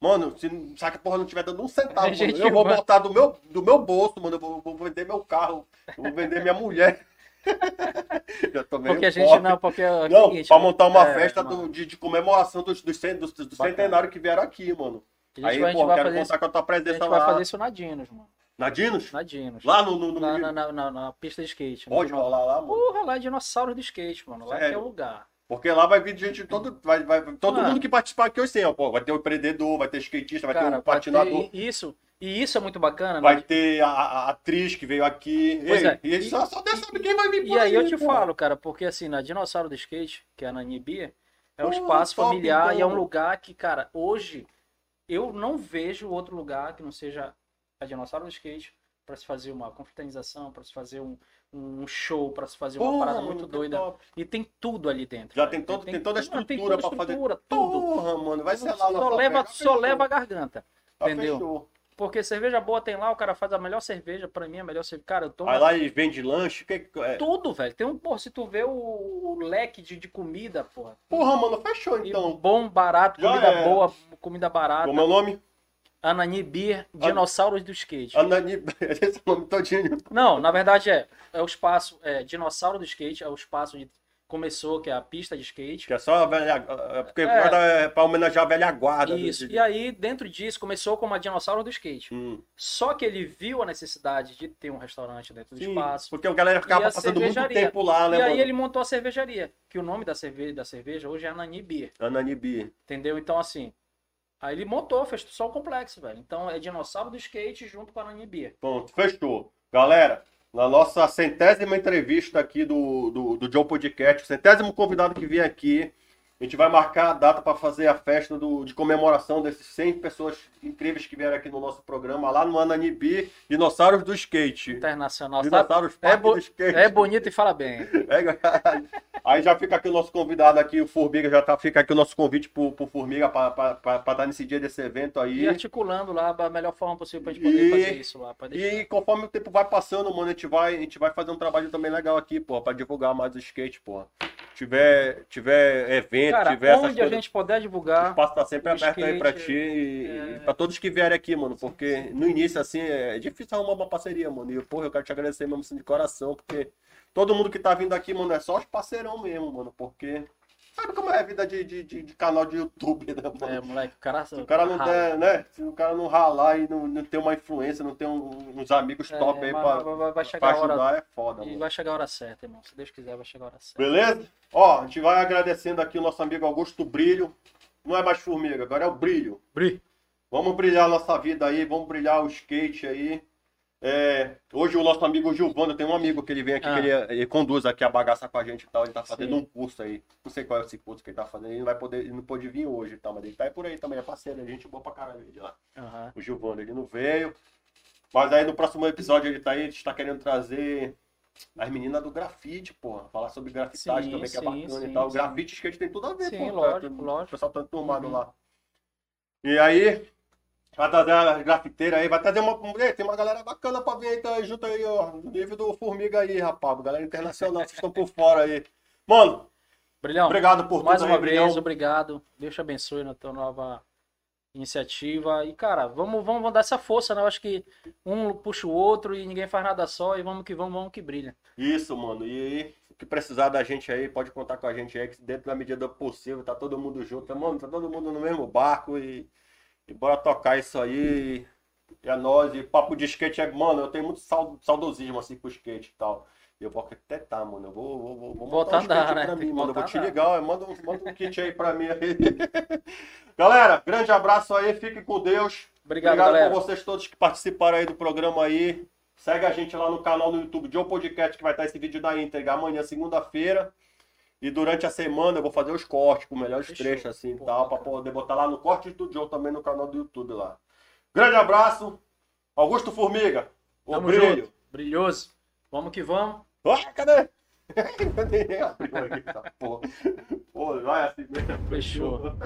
mano, se, se a porra não tiver dando um centavo, [LAUGHS]
A
mano,
gente
eu vou
vai-
botar do meu, do meu bolso, mano, eu vou, vou vender meu carro, eu vou vender minha mulher. [LAUGHS] Já tô meio
Porque a gente
pobre.
não, porque é
Não,
seguinte,
pra montar uma
é,
festa do- de, de comemoração dos, dos, cen- dos, dos
Bacana.
centenários que vieram aqui, mano.
A gente,
Aí,
vai, a gente
pô,
vai
quero
fazer isso,
contar com a tua
a
presença
gente vai
lá.
fazer isso na Dinos, mano.
Na Dinos?
Na Dinos.
Lá no, no, no
na, na, na, na- na pista de skate. no
Pode rolar lá, mano.
Porra, lá é dinossauro do skate, mano. Lá que é
Sério?
o lugar.
Porque lá vai vir gente todo. Vai, vai, todo mundo que participar aqui hoje tem, ó, pô. Vai ter o empreendedor, vai ter skatista, vai ter
Cara,
o
vai
patinador.
ter isso. E isso é muito bacana,
Vai
né?
ter a, a atriz que veio aqui.
Pois
Ei,
é.
E só, só Deus sabe quem vai vir
E aí eu te
pô.
falo, cara, porque assim, na Dinossauro do Skate, que é na Nibia, é um
Pô,
espaço
top,
familiar e é um
então.
lugar que, cara, hoje eu não vejo outro lugar que não seja Dinossauro do Skate para se fazer uma confraternização, para se fazer um, um show, para se fazer uma
Porra,
parada muito doida.
top.
E tem tudo ali dentro.
Já
cara.
tem todo- tem toda a
mano, tem
estrutura
toda a
pra fazer
estrutura, tudo.
Porra, mano, vai ser lá
só leva, só leva a garganta.
Tá,
entendeu?
fechou.
Porque cerveja boa tem lá, o cara faz a melhor cerveja, pra mim a melhor cerveja. Cara, eu tomo
Aí lá eles vendem lanche. Que, é...
tudo, velho. Tem um, porra, se tu vê o, o leque de, de comida, porra.
Porra, mano, fechou
E
então.
bom, barato,
Já
comida boa, comida barata.
Como é o nome?
Anani Beer, dinossauros do skate.
Anani. [LAUGHS] Esse é o nome todinho.
Não, na verdade é, é o espaço, é dinossauro do skate, é o espaço onde começou, que é a pista de skate.
Que é só a velha. é Porque
É.
é pra homenagear a velha guarda.
Isso.
de-
E aí, dentro disso, começou como a dinossauro do skate.
Hum.
Só que ele viu a necessidade de ter um restaurante dentro do
Sim,
espaço.
Porque a galera ficava
a
passando muito tempo lá, né,
E aí ele montou a cervejaria, que o nome da cerveja, da cerveja hoje é Anani Beer.
Ananibi.
Entendeu? Então, assim. Aí ele montou, fez só o complexo, velho. Então é dinossauro do skate junto com a Anani Beer.
Pronto, fechou. Galera, na nossa centésima entrevista aqui do, do, do Joe Podcast, centésimo convidado que vier aqui, a gente vai marcar a data para fazer a festa do, de comemoração desses 100 pessoas incríveis que vieram aqui no nosso programa, lá no Ananibi, Dinossauros do Skate.
Internacional.
Dinossauros
É,
Parque
bo-
do Skate.
é bonito e fala bem. [LAUGHS]
É. Aí já fica aqui o nosso convidado aqui, o Formiga, já tá, fica aqui o nosso convite pro, pro Formiga para estar nesse dia desse evento aí.
E articulando lá da melhor forma possível pra gente poder
E-
fazer isso lá.
E conforme o tempo vai passando, mano, a gente vai, a gente vai fazer um trabalho também legal aqui, pô, pra divulgar mais o skate, pô. Tiver, tiver evento,
Cara,
tiver essas
onde a gente puder
o
divulgar,
espaço tá sempre
o
aberto aí pra
skate,
ti e,
é-
e pra todos que vierem aqui, mano, porque no início, assim, é difícil arrumar uma parceria, mano. E, porra, eu quero te agradecer mesmo assim de coração, porque todo mundo que tá vindo aqui, mano, é só os parceirão mesmo, mano, porque sabe como é a vida de, de, de- de canal de YouTube, né, mano?
é, moleque, o cara.
Se o cara não der, né? Se o cara não ralar e não, não ter uma influência, não ter um- uns amigos
É,
top aí
mas
pra,
vai- vai,
pra
chegar a hora.
ajudar, é foda,
E
mano.
vai chegar a hora certa, irmão. Se Deus quiser, vai chegar a hora certa.
Beleza? Ó, a gente vai agradecendo aqui o nosso amigo Augusto Brilho. Não é mais formiga, agora é o Brilho.
Bri.
Vamos brilhar a nossa vida aí, vamos brilhar o skate aí. É, hoje o nosso amigo Gilvando, tem um amigo que ele vem aqui,
Ah.
que ele, ele conduz aqui a bagaça com a gente e tal. Ele tá fazendo
Sim.
um curso aí. Não sei qual é esse curso que ele tá fazendo. Ele não vai poder, ele não pôde vir hoje e tal, mas ele tá aí por aí também, é parceiro, a gente boa pra caralho ele lá.
Aham.
O Gilvando, ele não veio. Mas aí no próximo episódio ele tá aí, a gente tá querendo trazer as meninas do grafite, porra. Falar sobre grafitagem
Sim,
também, que é
sim,
bacana
sim,
e tal. Grafite skate tem tudo a ver,
Sim,
pô.
lógico,
tá,
lógico.
O pessoal tá turmado
Uhum.
lá. E aí, vai trazer a grafiteira aí, vai trazer uma. Tem uma galera bacana pra vir aí, tá junto aí, ó. No nível do Formiga aí, rapaz. Galera internacional, vocês estão por fora aí. Mano,
Brilhão,
obrigado por
mais
tudo
uma
aí,
vez,
Brilhão.
obrigado. Deus te abençoe na tua nova iniciativa. E, cara, vamos, vamos, vamos dar essa força, né? Eu acho que um puxa o outro e ninguém faz nada só. E vamos que vamos, vamos que brilha.
Isso, mano. E aí, o que precisar da gente aí, pode contar com a gente aí, que dentro da medida do possível, tá todo mundo junto. Mano, tá todo mundo no mesmo barco e, e bora tocar isso aí. E é nóis. E papo de skate é, mano, eu tenho muito sau- saudosismo assim com o skate e tal. E eu vou até tá, mano. Eu vou, vou, vou, vou montar um skate
né?
pra mim, mano. Eu vou te ligar, manda, um- manda um kit aí pra mim aí. [LAUGHS] Galera, grande abraço aí, fique com Deus.
Obrigado,
Obrigado
galera.
por vocês todos que participaram aí do programa aí. Segue a gente lá no canal no YouTube Joe Podcast, que vai estar esse vídeo da íntegra amanhã, segunda-feira. E durante a semana eu vou fazer os cortes com melhores
Fechou.
trechos assim e tal, pra
bacana.
poder botar lá no Corte do Joe também no canal do YouTube lá. Grande abraço. Augusto Formiga. O
Tamo
brilho.
junto. Brilhoso. Vamos que vamos.
Ah, cadê? [LAUGHS] Pô, vai assim mesmo.
Fechou. [LAUGHS]